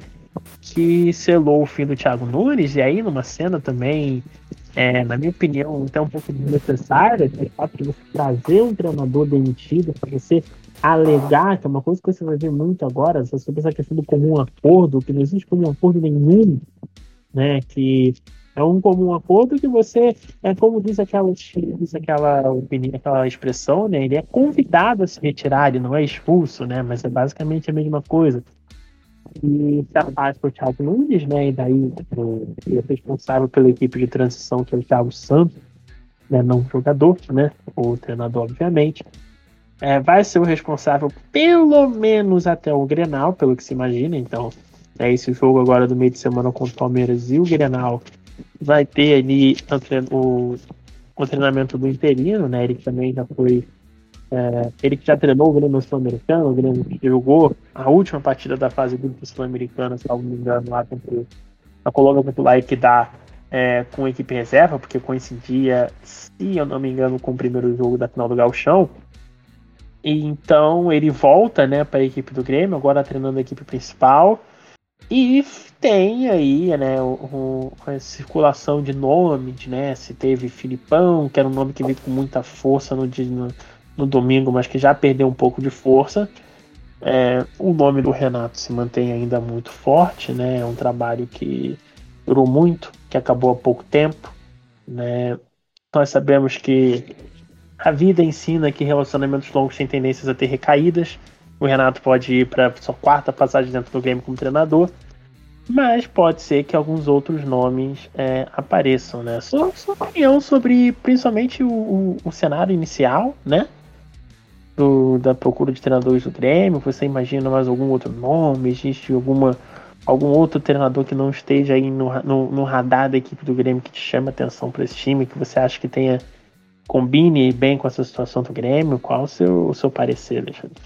que selou o fim do Thiago Nunes, e aí numa cena também, é, na minha opinião, até um pouco desnecessária, de fato você trazer um treinador demitido para você alegar, que é uma coisa que você vai ver muito agora, você pensar a questão do comum acordo, que não existe comum acordo nenhum, né? Que é um comum acordo que você, é como diz aquela, diz aquela opinião, aquela expressão, né? Ele é convidado a se retirar, ele não é expulso, né? Mas é basicamente a mesma coisa. E se afasta o Thiago Nunes, né? E daí o, o responsável pela equipe de transição, que é o Thiago Santos, né? Não jogador, né? O treinador, obviamente é, vai ser o responsável pelo menos até o Grenal, pelo que se imagina. Então, é esse jogo agora do meio de semana contra o Palmeiras e o Grenal vai ter ali o, o treinamento do interino, né? Ele também já foi. É, ele que já treinou o Grêmio Sul-Americano, o Grêmio que jogou a última partida da fase do Sul-Americana, se não me engano, lá contra a Colômbia contra o que dá é, com a equipe reserva, porque coincidia, se eu não me engano, com o primeiro jogo da final do Galchão. Então ele volta né, para a equipe do Grêmio, agora treinando a equipe principal. E tem aí, né, o, o, a circulação de nomes, né? Se teve Filipão, que era um nome que veio com muita força no, no, no domingo, mas que já perdeu um pouco de força. É, o nome do Renato se mantém ainda muito forte, né? É um trabalho que durou muito, que acabou há pouco tempo, né? Nós sabemos que a vida ensina que relacionamentos longos têm tendências a ter recaídas. O Renato pode ir para sua quarta passagem dentro do game como treinador, mas pode ser que alguns outros nomes é, apareçam, né? Sua, sua opinião sobre principalmente o, o, o cenário inicial, né? Do, da procura de treinadores do Grêmio. Você imagina mais algum outro nome? Existe alguma algum outro treinador que não esteja aí no, no, no radar da equipe do Grêmio que te chama atenção para esse time, que você acha que tenha combine bem com essa situação do Grêmio? Qual o seu, o seu parecer, Alexandre?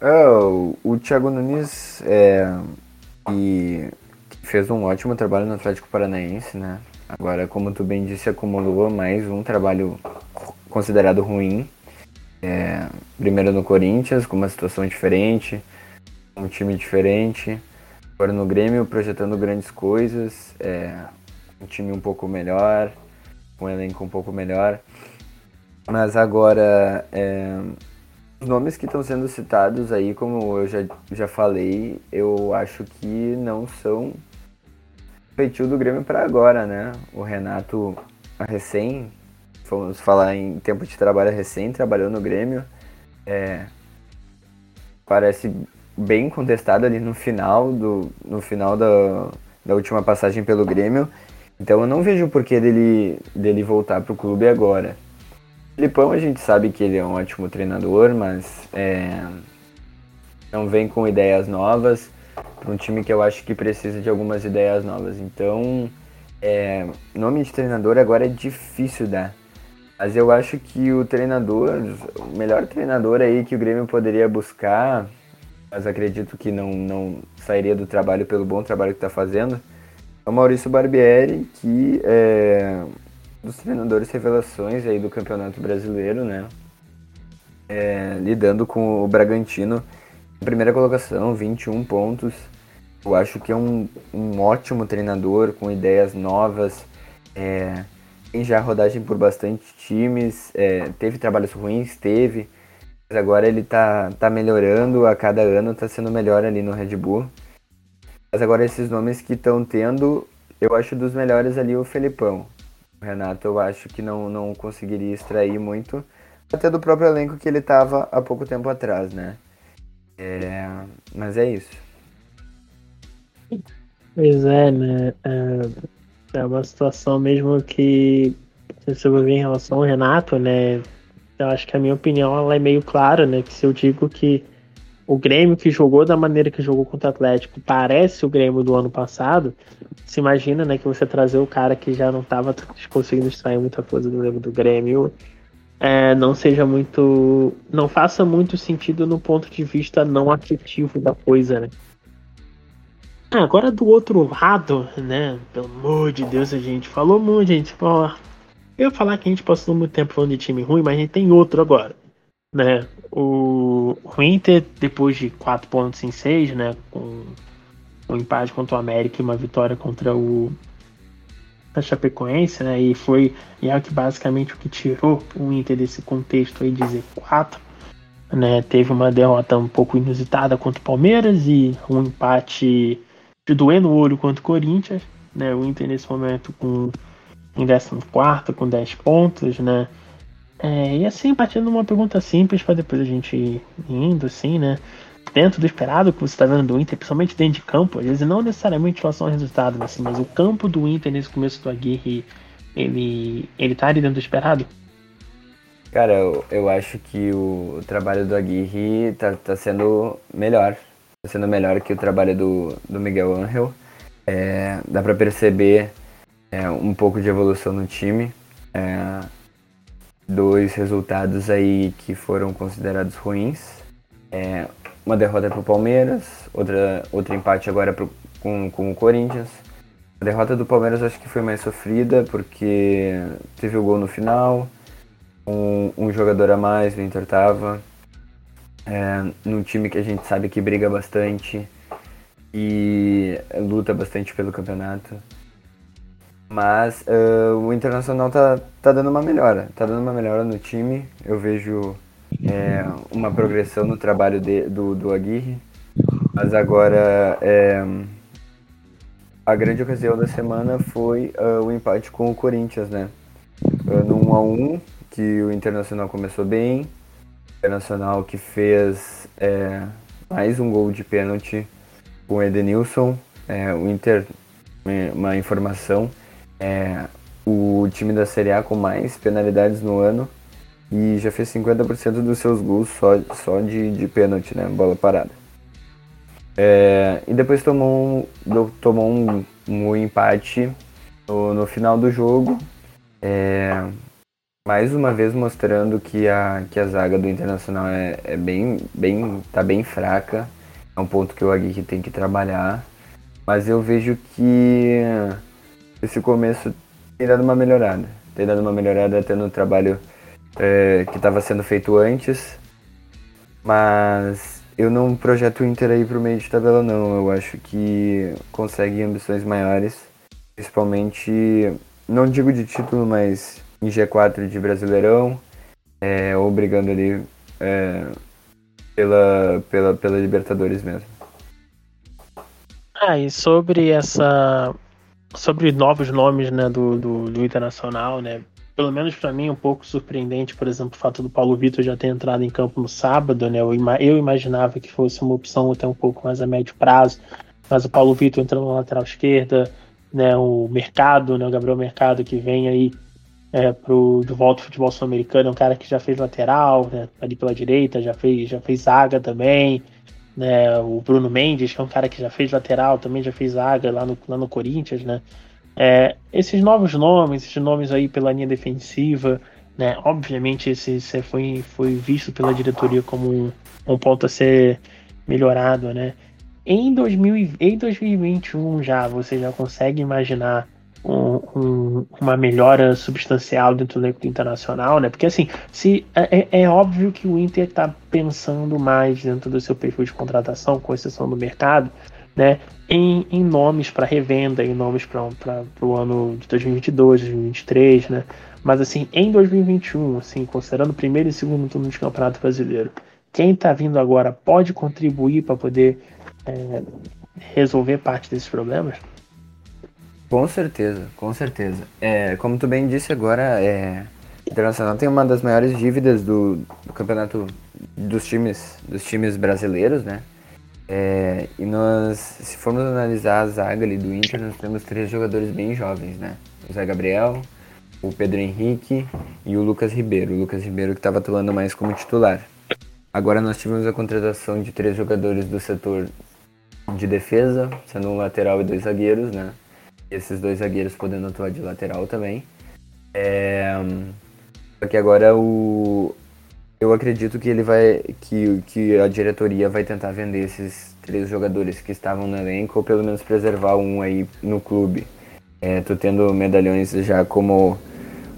Oh, o Thiago Nunes é, e fez um ótimo trabalho no Atlético Paranaense, né? Agora, como tu bem disse, acumulou mais um trabalho considerado ruim. É, primeiro no Corinthians, com uma situação diferente, um time diferente. Agora no Grêmio, projetando grandes coisas, é, um time um pouco melhor, um elenco um pouco melhor. Mas agora, é, os nomes que estão sendo citados aí, como eu já, já falei, eu acho que não são feitio do Grêmio para agora, né? O Renato, recém, vamos falar em tempo de trabalho recém, trabalhou no Grêmio. É, parece bem contestado ali no final do no final da, da última passagem pelo Grêmio. Então eu não vejo o porquê dele, dele voltar pro clube agora. Filipão a gente sabe que ele é um ótimo treinador, mas é, não vem com ideias novas para um time que eu acho que precisa de algumas ideias novas. Então, é, nome de treinador agora é difícil dar. Mas eu acho que o treinador, o melhor treinador aí que o Grêmio poderia buscar mas acredito que não, não sairia do trabalho pelo bom trabalho que está fazendo, o Maurício Barbieri, que é dos treinadores revelações aí do Campeonato Brasileiro, né? É, lidando com o Bragantino primeira colocação, 21 pontos. Eu acho que é um, um ótimo treinador com ideias novas. É, tem já rodagem por bastante times. É, teve trabalhos ruins, teve mas agora ele tá, tá melhorando, a cada ano tá sendo melhor ali no Red Bull. Mas agora esses nomes que estão tendo, eu acho dos melhores ali o Felipão. O Renato eu acho que não, não conseguiria extrair muito, até do próprio elenco que ele tava há pouco tempo atrás, né? É, mas é isso. Pois é, né? É, é uma situação mesmo que vai ver em relação ao Renato, né? Eu acho que a minha opinião ela é meio clara, né? Que se eu digo que o Grêmio que jogou da maneira que jogou contra o Atlético parece o Grêmio do ano passado, se imagina, né, que você trazer o cara que já não estava conseguindo extrair muita coisa do do Grêmio, é, não seja muito, não faça muito sentido no ponto de vista não afetivo da coisa, né? Ah, agora do outro lado, né? Pelo amor de Deus, a gente falou muito, gente. Pô, eu falar que a gente passou muito tempo falando de time ruim, mas a gente tem outro agora. Né? O, o Inter, depois de 4 pontos em 6, né? Com um empate contra o América e uma vitória contra o a Chapecoense, né? E foi e é que basicamente o que tirou o Inter desse contexto aí de Z4. Né, teve uma derrota um pouco inusitada contra o Palmeiras e um empate de doer no olho contra o Corinthians. Né, o Inter nesse momento com em 14 com 10 pontos, né? É, e assim, partindo uma pergunta simples para depois a gente ir indo, assim, né? Dentro do esperado que você está vendo do Inter, principalmente dentro de campo, às vezes não necessariamente em relação ao resultado, assim, mas o campo do Inter nesse começo do Aguirre, ele, ele tá ali dentro do esperado? Cara, eu, eu acho que o, o trabalho do Aguirre tá, tá sendo melhor. Tá sendo melhor que o trabalho do, do Miguel Angel. É, dá para perceber é, um pouco de evolução no time. É, dois resultados aí que foram considerados ruins. É, uma derrota para o Palmeiras, outra, outro empate agora pro, com, com o Corinthians. A derrota do Palmeiras acho que foi mais sofrida porque teve o gol no final. um, um jogador a mais, o Inter tava. É, num time que a gente sabe que briga bastante e luta bastante pelo campeonato. Mas uh, o Internacional tá, tá dando uma melhora, tá dando uma melhora no time. Eu vejo é, uma progressão no trabalho de, do, do Aguirre. Mas agora é, a grande ocasião da semana foi uh, o empate com o Corinthians, né? Uh, no 1x1, que o Internacional começou bem. O Internacional que fez é, mais um gol de pênalti com o Edenilson. O Inter, uma informação, é o time da Série A com mais penalidades no ano e já fez 50% dos seus gols só, só de, de pênalti, né? Bola parada. É, e depois tomou tomou um, um empate no, no, final do jogo. É, mais uma vez mostrando que a, que a zaga do Internacional é, é bem, bem, tá bem fraca. É um ponto que o Aguirre tem que trabalhar. Mas eu vejo que esse começo tem dado uma melhorada. Tem dado uma melhorada até no trabalho é, que estava sendo feito antes. Mas eu não projeto o Inter aí pro meio de tabela não. Eu acho que consegue ambições maiores. Principalmente, não digo de título, mas em G4 de Brasileirão. É, ou brigando ali é, pela, pela, pela Libertadores mesmo. Ah, e sobre essa. Sobre novos nomes né, do, do, do Internacional, né? pelo menos para mim, um pouco surpreendente, por exemplo, o fato do Paulo Vitor já ter entrado em campo no sábado, né? Eu, eu imaginava que fosse uma opção até um pouco mais a médio prazo, mas o Paulo Vitor entrando na lateral esquerda, né? O Mercado, né? O Gabriel Mercado que vem aí é, pro, de volta ao futebol sul-americano, é um cara que já fez lateral, né? Ali pela direita, já fez, já fez zaga também. Né, o Bruno Mendes, que é um cara que já fez lateral, também já fez zaga lá no, lá no Corinthians, né? É, esses novos nomes, esses nomes aí pela linha defensiva, né? Obviamente esse, esse foi, foi visto pela diretoria como um, um ponto a ser melhorado, né? Em, 2000, em 2021 já você já consegue imaginar um, um, uma melhora substancial dentro do elenco internacional, né? Porque assim, se é, é, é óbvio que o Inter está pensando mais dentro do seu perfil de contratação, com exceção do mercado, né, em, em nomes para revenda, em nomes para o ano de 2022, 2023, né? Mas assim, em 2021, assim, considerando o primeiro e segundo turno de Campeonato Brasileiro, quem está vindo agora pode contribuir para poder é, resolver parte desses problemas? Com certeza, com certeza. É, como tu bem disse agora, é, o Internacional tem uma das maiores dívidas do, do campeonato dos times, dos times brasileiros, né? É, e nós, se formos analisar a zaga ali do Inter, nós temos três jogadores bem jovens, né? O Zé Gabriel, o Pedro Henrique e o Lucas Ribeiro. O Lucas Ribeiro que estava atuando mais como titular. Agora nós tivemos a contratação de três jogadores do setor de defesa, sendo um lateral e dois zagueiros, né? Esses dois zagueiros podendo atuar de lateral também. É... Só que agora o, eu acredito que ele vai. Que, que a diretoria vai tentar vender esses três jogadores que estavam no elenco, ou pelo menos preservar um aí no clube. É, tô tendo medalhões já como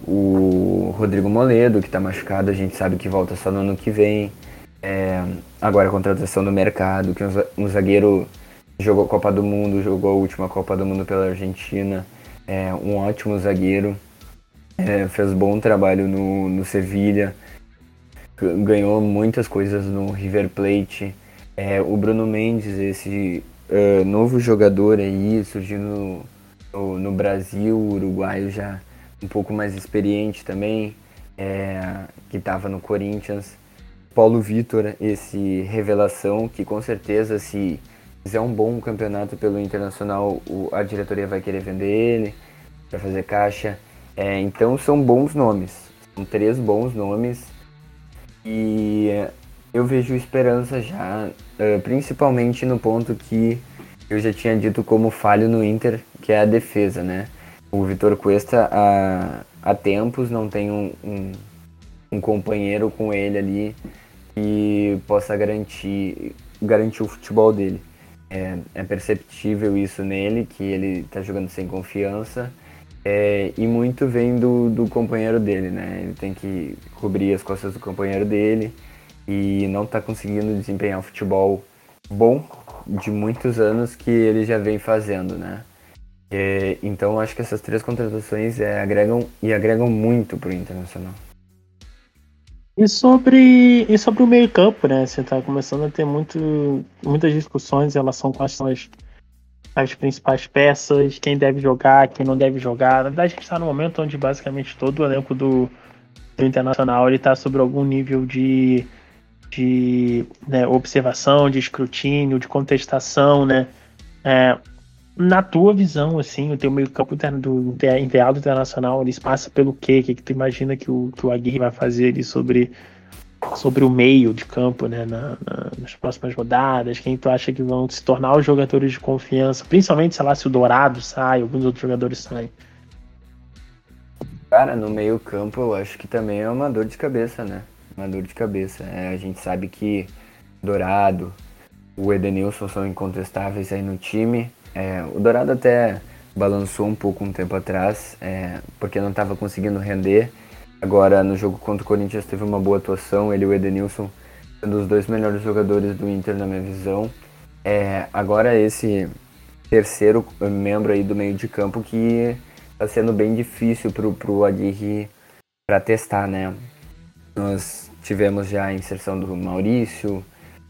o Rodrigo Moledo, que está machucado, a gente sabe que volta só no ano que vem. É, agora a contratação do mercado, que um zagueiro jogou Copa do Mundo, jogou a última Copa do Mundo pela Argentina, é, um ótimo zagueiro, é, fez bom trabalho no, no Sevilha ganhou muitas coisas no River Plate. É, o Bruno Mendes, esse uh, novo jogador aí, surgindo no, no, Brasil, uruguaio já um pouco mais experiente também, é, que estava no Corinthians. Paulo Vitor, esse revelação, que com certeza se fizer um bom campeonato pelo Internacional, o, a diretoria vai querer vender ele para fazer caixa. É, então são bons nomes, são três bons nomes e eu vejo esperança já, eh, principalmente no ponto que eu já tinha dito como falho no Inter, que é a defesa, né? O Vitor Cuesta há, há tempos não tem um, um, um companheiro com ele ali que possa garantir, garantir o futebol dele. É, é perceptível isso nele, que ele está jogando sem confiança. é, e muito vem do, do companheiro dele, né? Ele tem que cobrir as costas do companheiro dele e não está conseguindo desempenhar o futebol bom de muitos anos que ele já vem fazendo, né? É, então acho que essas três contratações é, agregam e agregam muito para o Internacional. E sobre, e sobre o meio campo, né? Você está começando a ter muito, muitas discussões em relação com as, as principais peças, quem deve jogar, quem não deve jogar. Na verdade, a gente está no momento onde basicamente todo o elenco do, do Internacional está sobre algum nível de, de né, observação, de escrutínio, de contestação, né? É, na tua visão, assim, o teu meio campo do enviado internacional, eles passa pelo quê? O que, que tu imagina que o, que o Aguirre vai fazer ali sobre, sobre o meio de campo, né, na, na, nas próximas rodadas? Quem tu acha que vão se tornar os jogadores de confiança? Principalmente, sei lá, se o Dourado sai, alguns outros jogadores saem. Cara, no meio campo eu acho que também é uma dor de cabeça, né? Uma dor de cabeça. É, a gente sabe que Dourado, o Edenilson são incontestáveis aí no time. É, o Dourado até balançou um pouco um tempo atrás, é, porque não estava conseguindo render. Agora, no jogo contra o Corinthians, teve uma boa atuação. Ele e o Edenilson sendo os dois melhores jogadores do Inter, na minha visão. É, agora, esse terceiro membro aí do meio de campo que está sendo bem difícil para o Aguirre para testar, né? Nós tivemos já a inserção do Maurício,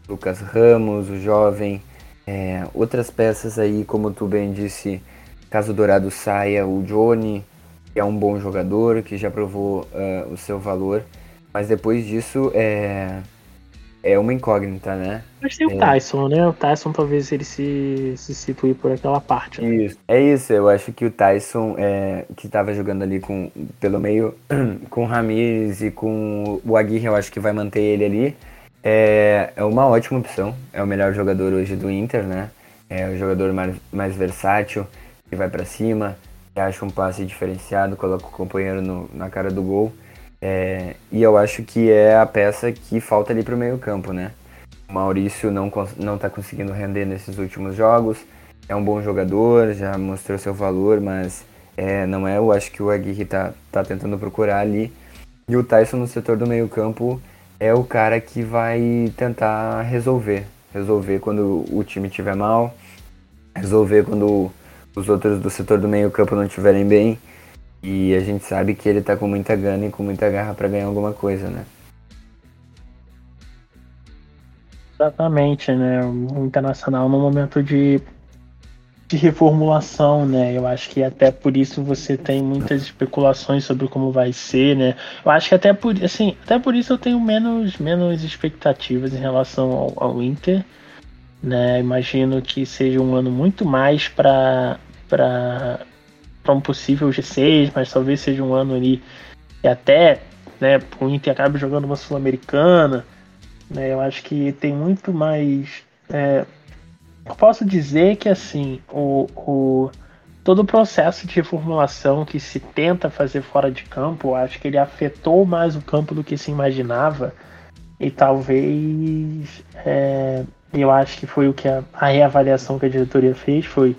Lucas Ramos, o jovem, é, outras peças aí, como tu bem disse, caso o Dourado saia, o Johnny, que é um bom jogador, que já provou uh, o seu valor, mas depois disso é, é uma incógnita, né? Mas tem o é. Tyson, né? O Tyson talvez ele se, se situe por aquela parte. Né? Isso. É isso, eu acho que o Tyson, é, que estava jogando ali com, pelo meio com o Ramires e com o Aguirre, eu acho que vai manter ele ali. É, é uma ótima opção. É o melhor jogador hoje do Inter, né? É o jogador mais, mais versátil, que vai para cima, que acha um passe diferenciado, coloca o companheiro no, na cara do gol. É, e eu acho que é a peça que falta ali para o meio campo, né? O Maurício não, não tá conseguindo render nesses últimos jogos. É um bom jogador, já mostrou seu valor, mas é, não é, eu acho que o Aguirre tá, tá tentando procurar ali. E o Tyson no setor do meio campo é o cara que vai tentar resolver. Resolver quando o time estiver mal, resolver quando os outros do setor do meio-campo não estiverem bem. E a gente sabe que ele tá com muita gana e com muita garra para ganhar alguma coisa, né? Exatamente, né? O Internacional no momento de de reformulação, né? Eu acho que até por isso você tem muitas especulações sobre como vai ser, né? Eu acho que até por assim, até por isso eu tenho menos menos expectativas em relação ao, ao Inter, né? Imagino que seja um ano muito mais para para um possível G6, mas talvez seja um ano ali que até, né, o Inter acabe jogando uma sul-americana, né? Eu acho que tem muito mais é, posso dizer que assim, o, o, todo o processo de reformulação que se tenta fazer fora de campo, acho que ele afetou mais o campo do que se imaginava. E talvez é, eu acho que foi o que a, a, reavaliação que a diretoria fez foi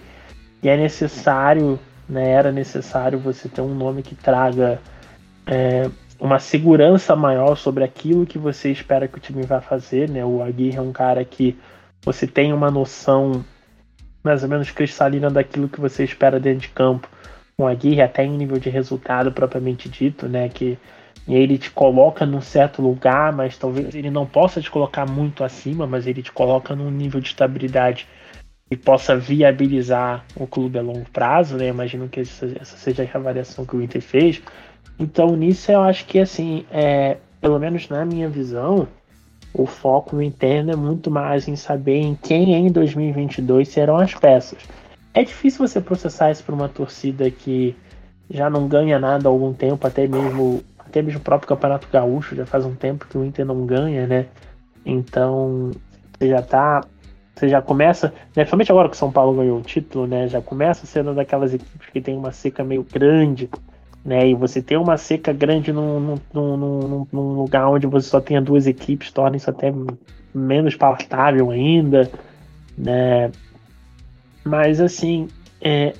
e é necessário, né, era necessário você ter um nome que traga é, uma segurança maior sobre aquilo que você espera que o time vai fazer, né? O Aguirre é um cara que você tem uma noção mais ou menos cristalina daquilo que você espera dentro de campo com a Aguirre, até em nível de resultado propriamente dito, né? Que ele te coloca num certo lugar, mas talvez ele não possa te colocar muito acima, mas ele te coloca num nível de estabilidade e possa viabilizar o clube a longo prazo, né? Imagino que essa, essa seja a avaliação que o Inter fez. Então nisso eu acho que assim, é, pelo menos na minha visão, o foco interno é muito mais em saber em quem em 2022 serão as peças. É difícil você processar isso para uma torcida que já não ganha nada há algum tempo, até mesmo até mesmo o próprio Campeonato Gaúcho já faz um tempo que o Inter não ganha, né? Então você já tá, você já começa, né, principalmente agora que o São Paulo ganhou o título, né? Já começa sendo daquelas equipes que tem uma seca meio grande né? E você ter uma seca grande num, num, num, num, lugar onde você só tenha duas equipes torna isso até menos palatável ainda, né? Mas assim, é,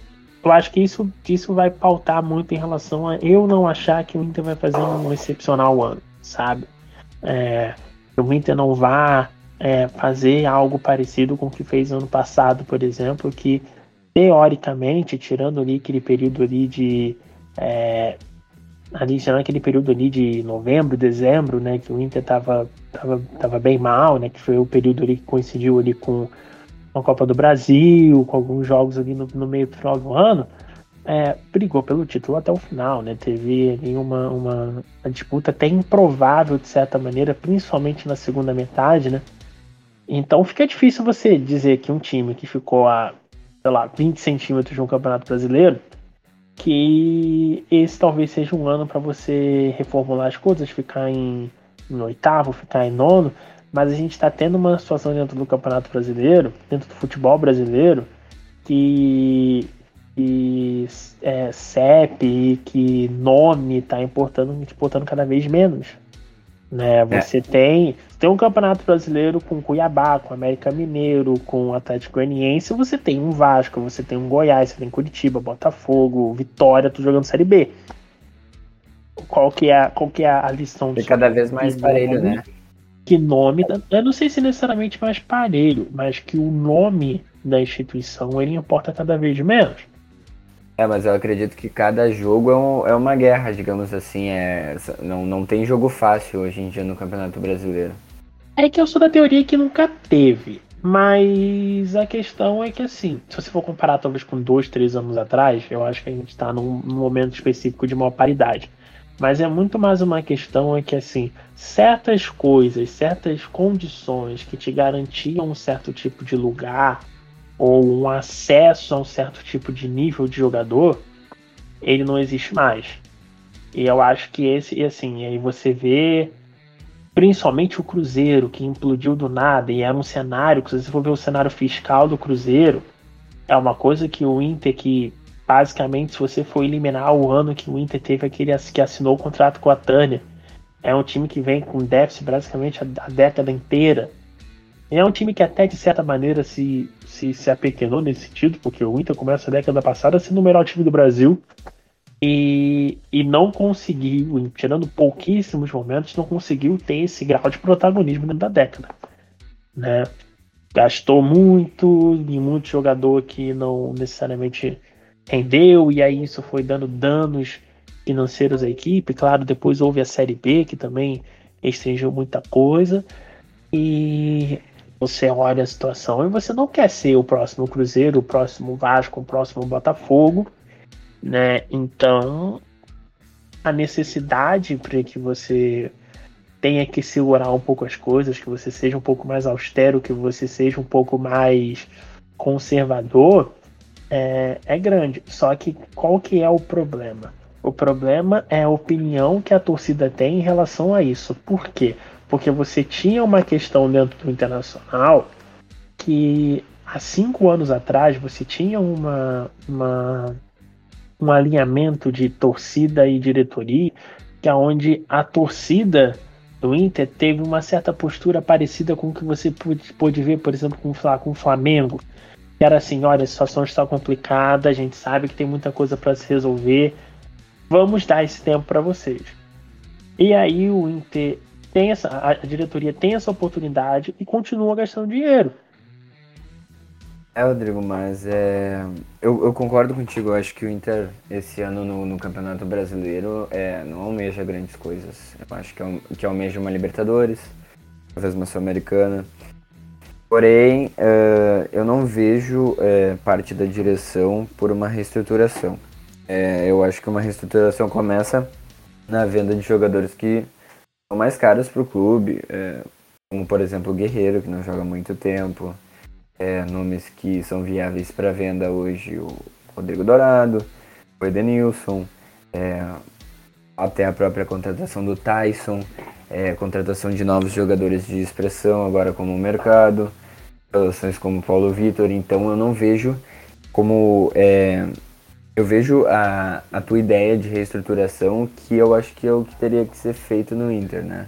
eu acho que isso, isso vai pautar muito em relação a eu não achar que o Inter vai fazer um excepcional ano, sabe? É, o Inter não vá é, fazer algo parecido com o que fez ano passado, por exemplo, que teoricamente, tirando ali aquele período ali de é, ali tirando aquele período ali de novembro, dezembro, né, que o Inter tava, tava, tava bem mal, né, que foi o período ali que coincidiu ali com a Copa do Brasil, com alguns jogos ali no, no meio final do ano, é, brigou pelo título até o final, né? Teve ali uma, uma, uma, disputa até improvável de certa maneira, principalmente na segunda metade, né? Então fica difícil você dizer que um time que ficou a, sei lá, 20 centímetros de um campeonato brasileiro, que esse talvez seja um ano para você reformular as coisas, ficar em, em oitavo, ficar em nono, mas a gente está tendo uma situação dentro do Campeonato Brasileiro, dentro do futebol brasileiro, que, que é, CEP, que nome está importando, importando cada vez menos. Né? É. Você é. tem, tem um Campeonato Brasileiro com Cuiabá, com América Mineiro, com Atlético Goianiense, você tem um Vasco, você tem um Goiás, você tem Curitiba, Botafogo, Vitória, tu jogando Série B. Qual que é, qual que é a lição disso? cada vez mais parelho, né? que nome, eu não sei se necessariamente mais parelho, mas que o nome da instituição ele importa cada vez menos. É, mas eu acredito que cada jogo é, um, é uma guerra, digamos assim. É, não, não tem jogo fácil hoje em dia no Campeonato Brasileiro. É que eu sou da teoria que nunca teve. Mas a questão é que, assim, se você for comparar talvez com dois, três anos atrás, eu acho que a gente está num, num momento específico de maior paridade. Mas é muito mais uma questão é que assim, certas coisas, certas condições que te garantiam um certo tipo de lugar ou um acesso a um certo tipo de nível de jogador, ele não existe mais. E eu acho que esse, e assim, aí você vê principalmente o Cruzeiro, que implodiu do nada, e era um cenário, se você for ver o cenário fiscal do Cruzeiro, é uma coisa que o Inter, que basicamente, se você for eliminar o ano que o Inter teve aquele que assinou o contrato com a Tânia, é um time que vem com déficit basicamente a, a década inteira. É um time que até de certa maneira se, se, se apequenou nesse sentido, porque o Inter começa a década passada sendo o melhor time do Brasil e, e não conseguiu, tirando pouquíssimos momentos, não conseguiu ter esse grau de protagonismo dentro da década. Né? Gastou muito, e muito jogador que não necessariamente rendeu, e aí isso foi dando danos financeiros à equipe. Claro, depois houve a Série B, que também restringiu muita coisa. E você olha a situação e você não quer ser o próximo Cruzeiro, o próximo Vasco, o próximo Botafogo, né? Então, a necessidade para que você tenha que segurar um pouco as coisas, que você seja um pouco mais austero, que você seja um pouco mais conservador, é, é grande. Só que qual que é o problema? O problema é a opinião que a torcida tem em relação a isso. Por quê? Porque você tinha uma questão dentro do internacional que há cinco anos atrás você tinha uma, uma um alinhamento de torcida e diretoria que é onde a torcida do Inter teve uma certa postura parecida com o que você pôde, pôde ver, por exemplo, com, com o Flamengo, que era assim, olha, a situação está complicada, a gente sabe que tem muita coisa para se resolver, vamos dar esse tempo para vocês. E aí o Inter tem essa, a diretoria tem essa oportunidade e continua gastando dinheiro. É, Rodrigo, mas é, eu, eu, concordo contigo. Eu acho que o Inter, esse ano no, no Campeonato Brasileiro, é, não almeja grandes coisas. Eu acho que, é, que almeja uma Libertadores, talvez uma Sul-Americana. Porém, uh, eu não vejo uh, parte da direção por uma reestruturação. Uh, eu acho que uma reestruturação começa na venda de jogadores que são mais caros para o clube, como por exemplo o Guerreiro, que não joga muito tempo, nomes que são viáveis para venda hoje, o Rodrigo Dourado, o Edenilson, até a própria contratação do Tyson, contratação de novos jogadores de expressão agora como o mercado relações como Paulo Vitor, então eu não vejo como. Eu vejo a, a tua ideia de reestruturação que eu acho que é o que teria que ser feito no Inter, né?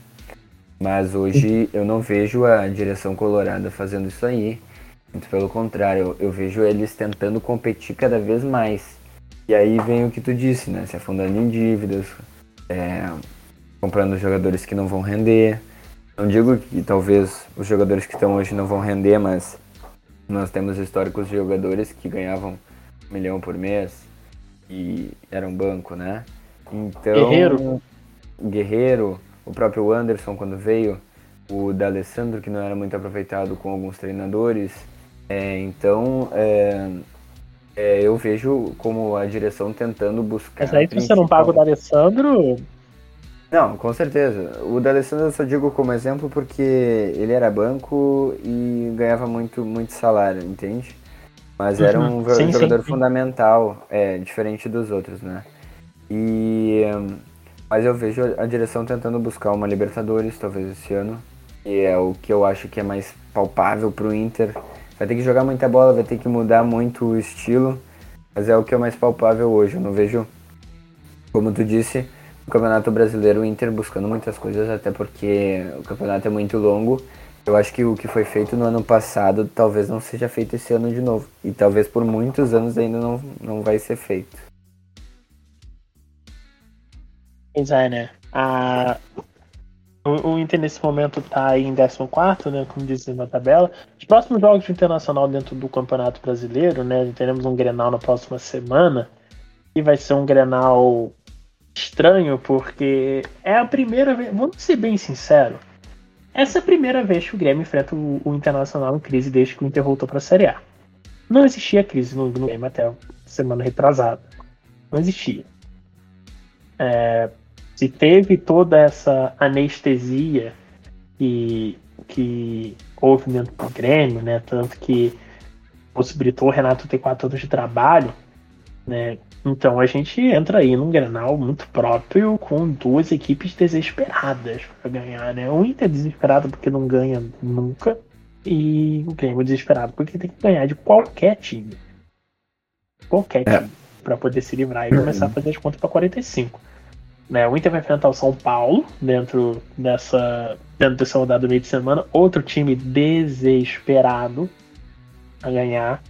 Mas hoje eu não vejo a direção colorada fazendo isso aí. Muito pelo contrário, eu, eu vejo eles tentando competir cada vez mais. E aí vem o que tu disse, né? Se afundando em dívidas, é, comprando jogadores que não vão render. Não digo que talvez os jogadores que estão hoje não vão render, mas nós temos históricos de jogadores que ganhavam um milhão por mês e era um banco, né? Então. Guerreiro. Guerreiro, o próprio Anderson quando veio, o D'Alessandro que não era muito aproveitado com alguns treinadores. É, então, é, é, eu vejo como a direção tentando buscar. Mas aí se você não paga o D'Alessandro. Não, com certeza. O D'Alessandro eu só digo como exemplo porque ele era banco e ganhava muito, muito salário, entende? Mas era um uhum. sim, jogador sim, sim. fundamental, é, diferente dos outros, né? E. Mas eu vejo a direção tentando buscar uma Libertadores, talvez esse ano. E é o que eu acho que é mais palpável pro Inter Vai ter que jogar muita bola, vai ter que mudar muito o estilo, mas é o que é mais palpável hoje. Eu não vejo, como tu disse, o Campeonato Brasileiro o Inter buscando muitas coisas, até porque o campeonato é muito longo. Eu acho que o que foi feito no ano passado talvez não seja feito esse ano de novo. E talvez por muitos anos ainda não, não vai ser feito. Pois é, né? A, o, Inter nesse momento está em 14, né, como diz na tabela. Os próximos jogos de internacional dentro do Campeonato Brasileiro, né, teremos um Grenal na próxima semana. E vai ser um Grenal estranho, porque é a primeira vez. Vamos ser bem sinceros. Essa é a primeira vez que o Grêmio enfrenta o, o Internacional em crise desde que o Inter voltou para a Série A. Não existia crise no, no Grêmio até semana retrasada. Não existia. É, se teve toda essa anestesia que, que houve dentro do Grêmio, né? Tanto que possibilitou o Renato ter quatro anos de trabalho, né? Então a gente entra aí num Grenal muito próprio com duas equipes desesperadas para ganhar, né? O Inter desesperado porque não ganha nunca e o Grêmio desesperado porque tem que ganhar de qualquer time. Qualquer é. time. para poder se livrar e começar a fazer as contas para 45. Né? O Inter vai enfrentar o São Paulo dentro dessa, dentro dessa rodada do meio de semana. Outro time desesperado a ganhar.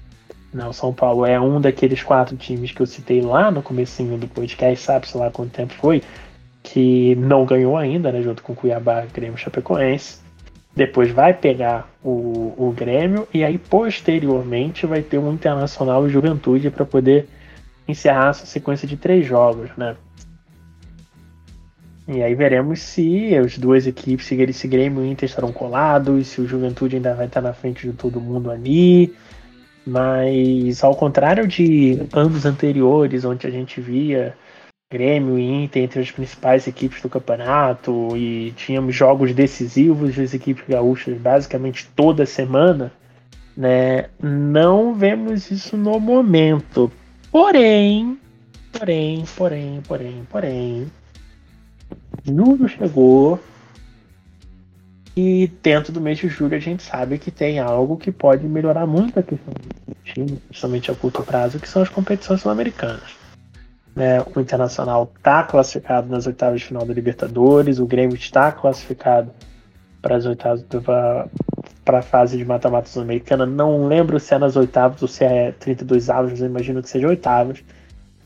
O São Paulo é um daqueles quatro times que eu citei lá no comecinho do podcast, sabe-se lá quanto tempo foi, que não ganhou ainda, né, junto com Cuiabá, Grêmio Chapecoense. Depois vai pegar o, o Grêmio e aí posteriormente vai ter um Internacional Juventude para poder encerrar essa sequência de três jogos, né? E aí veremos se as duas equipes, se Grêmio e Inter estarão colados, se o Juventude ainda vai estar na frente de todo mundo ali. Mas ao contrário de anos anteriores, onde a gente via Grêmio e Inter entre as principais equipes do campeonato e tínhamos jogos decisivos das equipes gaúchas basicamente toda semana, né? Não vemos isso no momento. Porém, porém, porém, porém, porém, Julho chegou. E dentro do mês de julho a gente sabe que tem algo que pode melhorar muito a questão do time, principalmente a curto prazo, que são as competições sul-americanas. Né, o Internacional está classificado nas oitavas de final da Libertadores, o Grêmio está classificado para as oitavas para a fase de mata-mata sul-americana. Não lembro se é nas oitavas ou se é 32 avos, eu imagino que seja oitavas.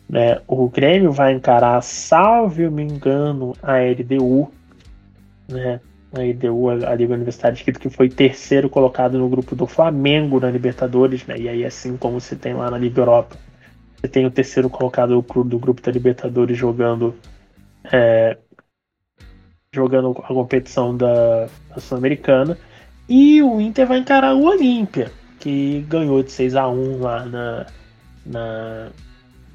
Né? O Grêmio vai encarar, salve me engano, a LDU, né? A LDU, a Liga Universitária de Quito, que foi terceiro colocado no grupo do Flamengo na Libertadores, né? e aí assim como você tem lá na Liga Europa, você tem o terceiro colocado do grupo da Libertadores jogando é, jogando a competição da, da Sul-Americana, e o Inter vai encarar o Olímpia, que ganhou de 6 a 1 lá na, na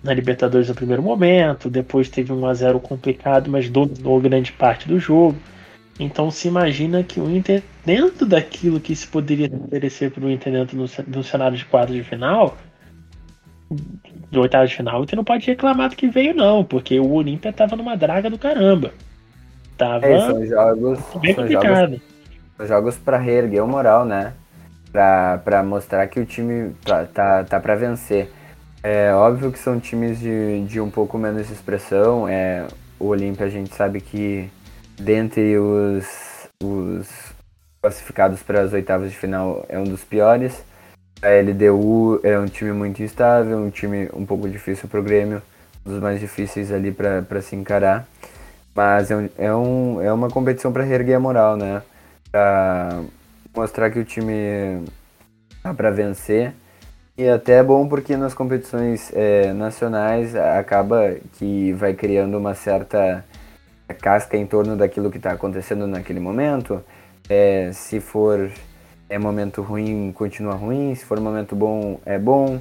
na Libertadores no primeiro momento, depois teve um a 0 complicado, mas dominou grande parte do jogo. Então se imagina que o Inter, dentro daquilo que se poderia oferecer para o Inter dentro do, cenário de quadro de final, do oitavo de final, o Inter não pode reclamar do que veio, não, porque o Olímpia estava numa draga do caramba. Tava é, são jogos, bem são complicado. Jogos, são jogos para reerguer o moral, né? Para mostrar que o time tá, tá, tá para vencer. É óbvio que são times de, de um pouco menos expressão. É, o Olímpia a gente sabe que dentre os, os classificados para as oitavas de final é um dos piores. A LDU é um time muito instável, um time um pouco difícil para o Grêmio, um dos mais difíceis ali para se encarar. Mas é, um, é, um, é uma competição para reerguer a moral, né? Para mostrar que o time tá para vencer. E até é bom porque nas competições é, nacionais acaba que vai criando uma certa casca em torno daquilo que está acontecendo naquele momento. É, se for é momento ruim, continua ruim. Se for momento bom, é bom.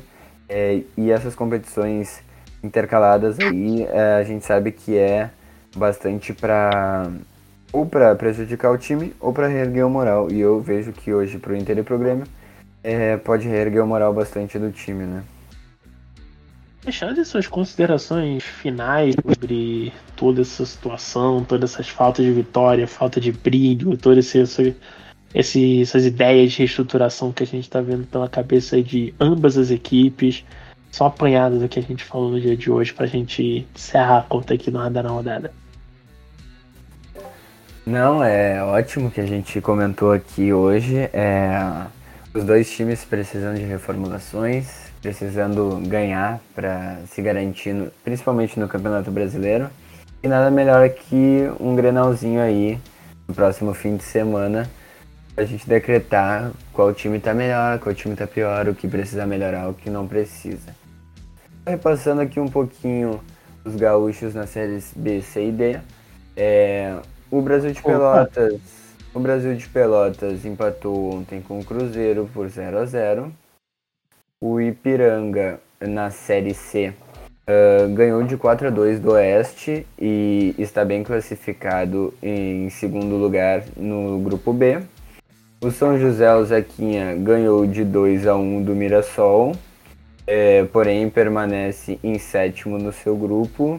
É, e essas competições intercaladas aí, é, a gente sabe que é bastante para ou para prejudicar o time ou para reerguer o moral. E eu vejo que hoje para o Inter e pro Grêmio é, pode reerguer o moral bastante do time, né? Deixando suas considerações finais sobre toda essa situação, todas essas faltas de vitória, falta de brilho, todas essas ideias de reestruturação que a gente está vendo pela cabeça de ambas as equipes, só apanhado do que a gente falou no dia de hoje para a gente encerrar a conta aqui no Radar na Rodada. Não, é ótimo que a gente comentou aqui hoje. É, os dois times precisando de reformulações, precisando ganhar para se garantir, no, principalmente no Campeonato Brasileiro. E nada melhor que um grenalzinho aí no próximo fim de semana a gente decretar qual time está melhor, qual time está pior, o que precisa melhorar, o que não precisa. Repassando aqui um pouquinho os gaúchos na séries B, C e D. É, o Brasil de Pelotas. Opa. O Brasil de Pelotas empatou ontem com o Cruzeiro por 0 a 0 O Ipiranga na série C uh, ganhou de 4 a 2 do Oeste e está bem classificado em segundo lugar no grupo B. O São José Alzaquinha ganhou de 2 a 1 do Mirassol, é, porém permanece em sétimo no seu grupo.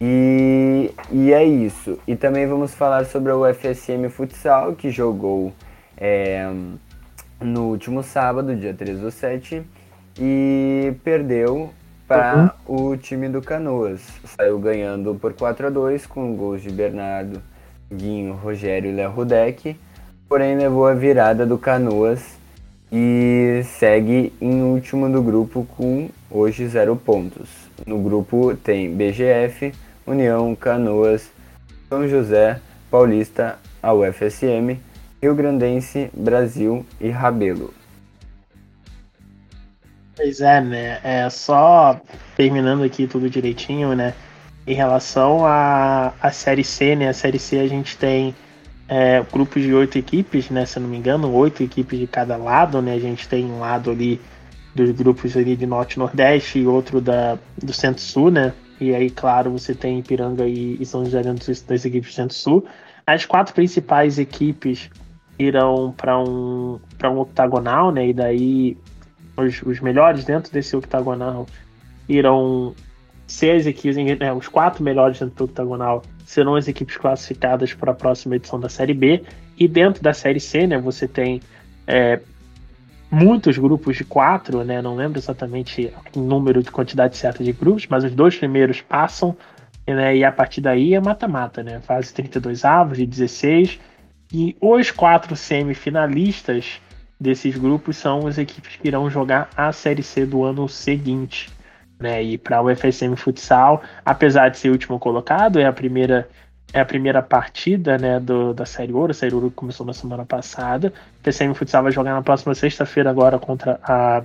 E, e é isso. E também vamos falar sobre o FSM Futsal, que jogou é, no último sábado, dia 13 do 7, e perdeu para uhum. o time do Canoas. Saiu ganhando por 4 a 2 com gols de Bernardo, Guinho, Rogério e Léo Rudek porém levou a virada do Canoas e segue em último do grupo com hoje zero pontos. No grupo tem BGF, União, Canoas, São José, Paulista, a UFSM, Rio Grandense, Brasil e Rabelo. Pois é, né? É só terminando aqui tudo direitinho, né? Em relação à a, a Série C, né? A Série C a gente tem é, grupos de oito equipes, né? Se eu não me engano, oito equipes de cada lado, né? A gente tem um lado ali dos grupos ali de Norte e Nordeste e outro da, do Centro-Sul, né? E aí, claro, você tem Ipiranga e, e São José dentro das equipes do Centro-Sul. As quatro principais equipes irão para um, um octagonal, né? E daí os, os melhores dentro desse octagonal irão ser as equipes, né, os quatro melhores dentro do octagonal serão as equipes classificadas para a próxima edição da Série B. E dentro da Série C, né, você tem é, muitos grupos de quatro, né, não lembro exatamente o número de quantidade certa de grupos, mas os dois primeiros passam, né, e a partir daí é mata-mata, né, fase 32 avos de 16. E os quatro semifinalistas desses grupos são as equipes que irão jogar a Série C do ano seguinte né? E para o FSM Futsal, apesar de ser o último colocado, é a primeira é a primeira partida, né, do, da Série Ouro. A Série Ouro começou na semana passada. O FSM Futsal vai jogar na próxima sexta-feira agora contra a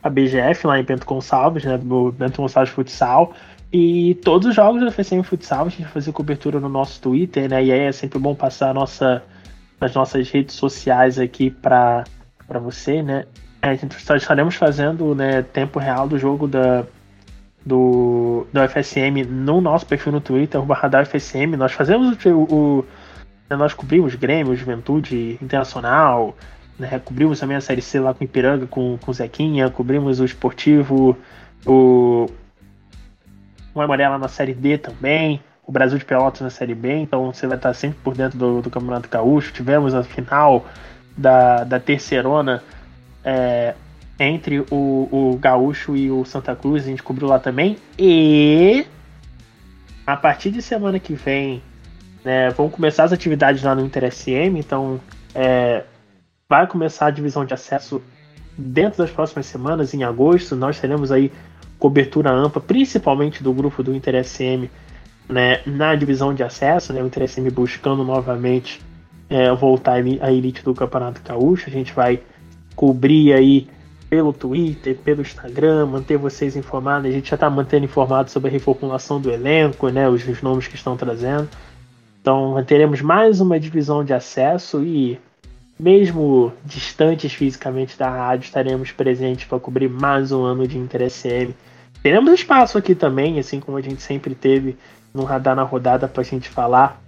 a BGF lá em Bento Gonçalves, né, do Bento Gonçalves Futsal. E todos os jogos do FSM Futsal a gente vai fazer cobertura no nosso Twitter, né? E aí é sempre bom passar nossa, as nossas redes sociais aqui para você, né? É, a gente estaremos fazendo né, tempo real do jogo da, do, do FSM no nosso perfil no Twitter, Radar FSM. Nós fazemos o, o, né, nós cobrimos Grêmio, Juventude Internacional, né, cobrimos também a Série C lá com Ipiranga, com, com Zequinha, cobrimos o Esportivo, o, o Amarela na Série D também, o Brasil de Pelotas na Série B, então você vai estar sempre por dentro do, do Campeonato Gaúcho. Tivemos a final da, da Terceirona é, entre o, o Gaúcho e o Santa Cruz, a gente cobriu lá também. E a partir de semana que vem, né, vão começar as atividades lá no Inter SM, então é, vai começar a divisão de acesso dentro das próximas semanas, em agosto. Nós teremos aí cobertura ampla, principalmente do grupo do Inter SM, né, na divisão de acesso, né, o Inter SM buscando novamente é, voltar à elite do Campeonato Gaúcho. A gente vai cobrir aí pelo Twitter, pelo Instagram, manter vocês informados. A gente já está mantendo informado sobre a reformulação do elenco, né, os, os nomes que estão trazendo. Então, teremos mais uma divisão de acesso e, mesmo distantes fisicamente da rádio, estaremos presentes para cobrir mais um ano de Inter SM. Teremos espaço aqui também, assim como a gente sempre teve no Radar na Rodada, para a gente falar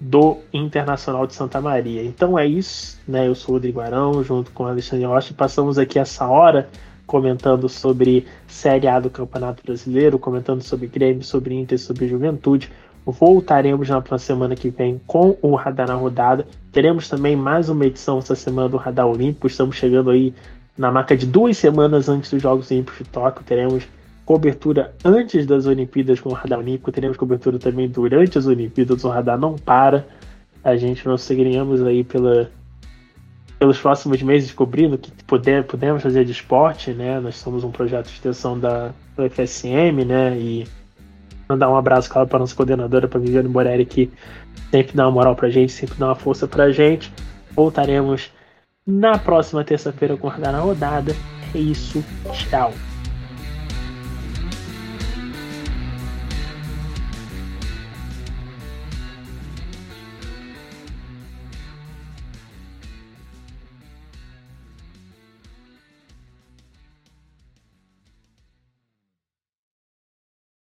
do Internacional de Santa Maria. Então é isso, né? Eu sou o Rodrigo Arão, junto com o Alexandre Rocha, passamos aqui essa hora comentando sobre Série A do Campeonato Brasileiro, comentando sobre Grêmio, sobre Inter, sobre Juventude. Voltaremos na próxima semana que vem com o Radar na Rodada. Teremos também mais uma edição essa semana do Radar Olímpico. Estamos chegando aí na marca de duas semanas antes dos Jogos Olímpicos de Tóquio. Teremos cobertura antes das Olimpíadas com o Radar Olímpico, teremos cobertura também durante as Olimpíadas, o Radar não para. A gente nós seguiremos aí pela, pelos próximos meses cobrindo o que puder, podemos fazer de esporte, né? Nós somos um projeto de extensão da UFSM, né? E mandar um abraço, claro, para a nossa coordenadora, para Viviane Morelli, que sempre dá uma moral pra gente, sempre dá uma força pra gente. Voltaremos na próxima terça-feira com na Rodada. É isso, tchau.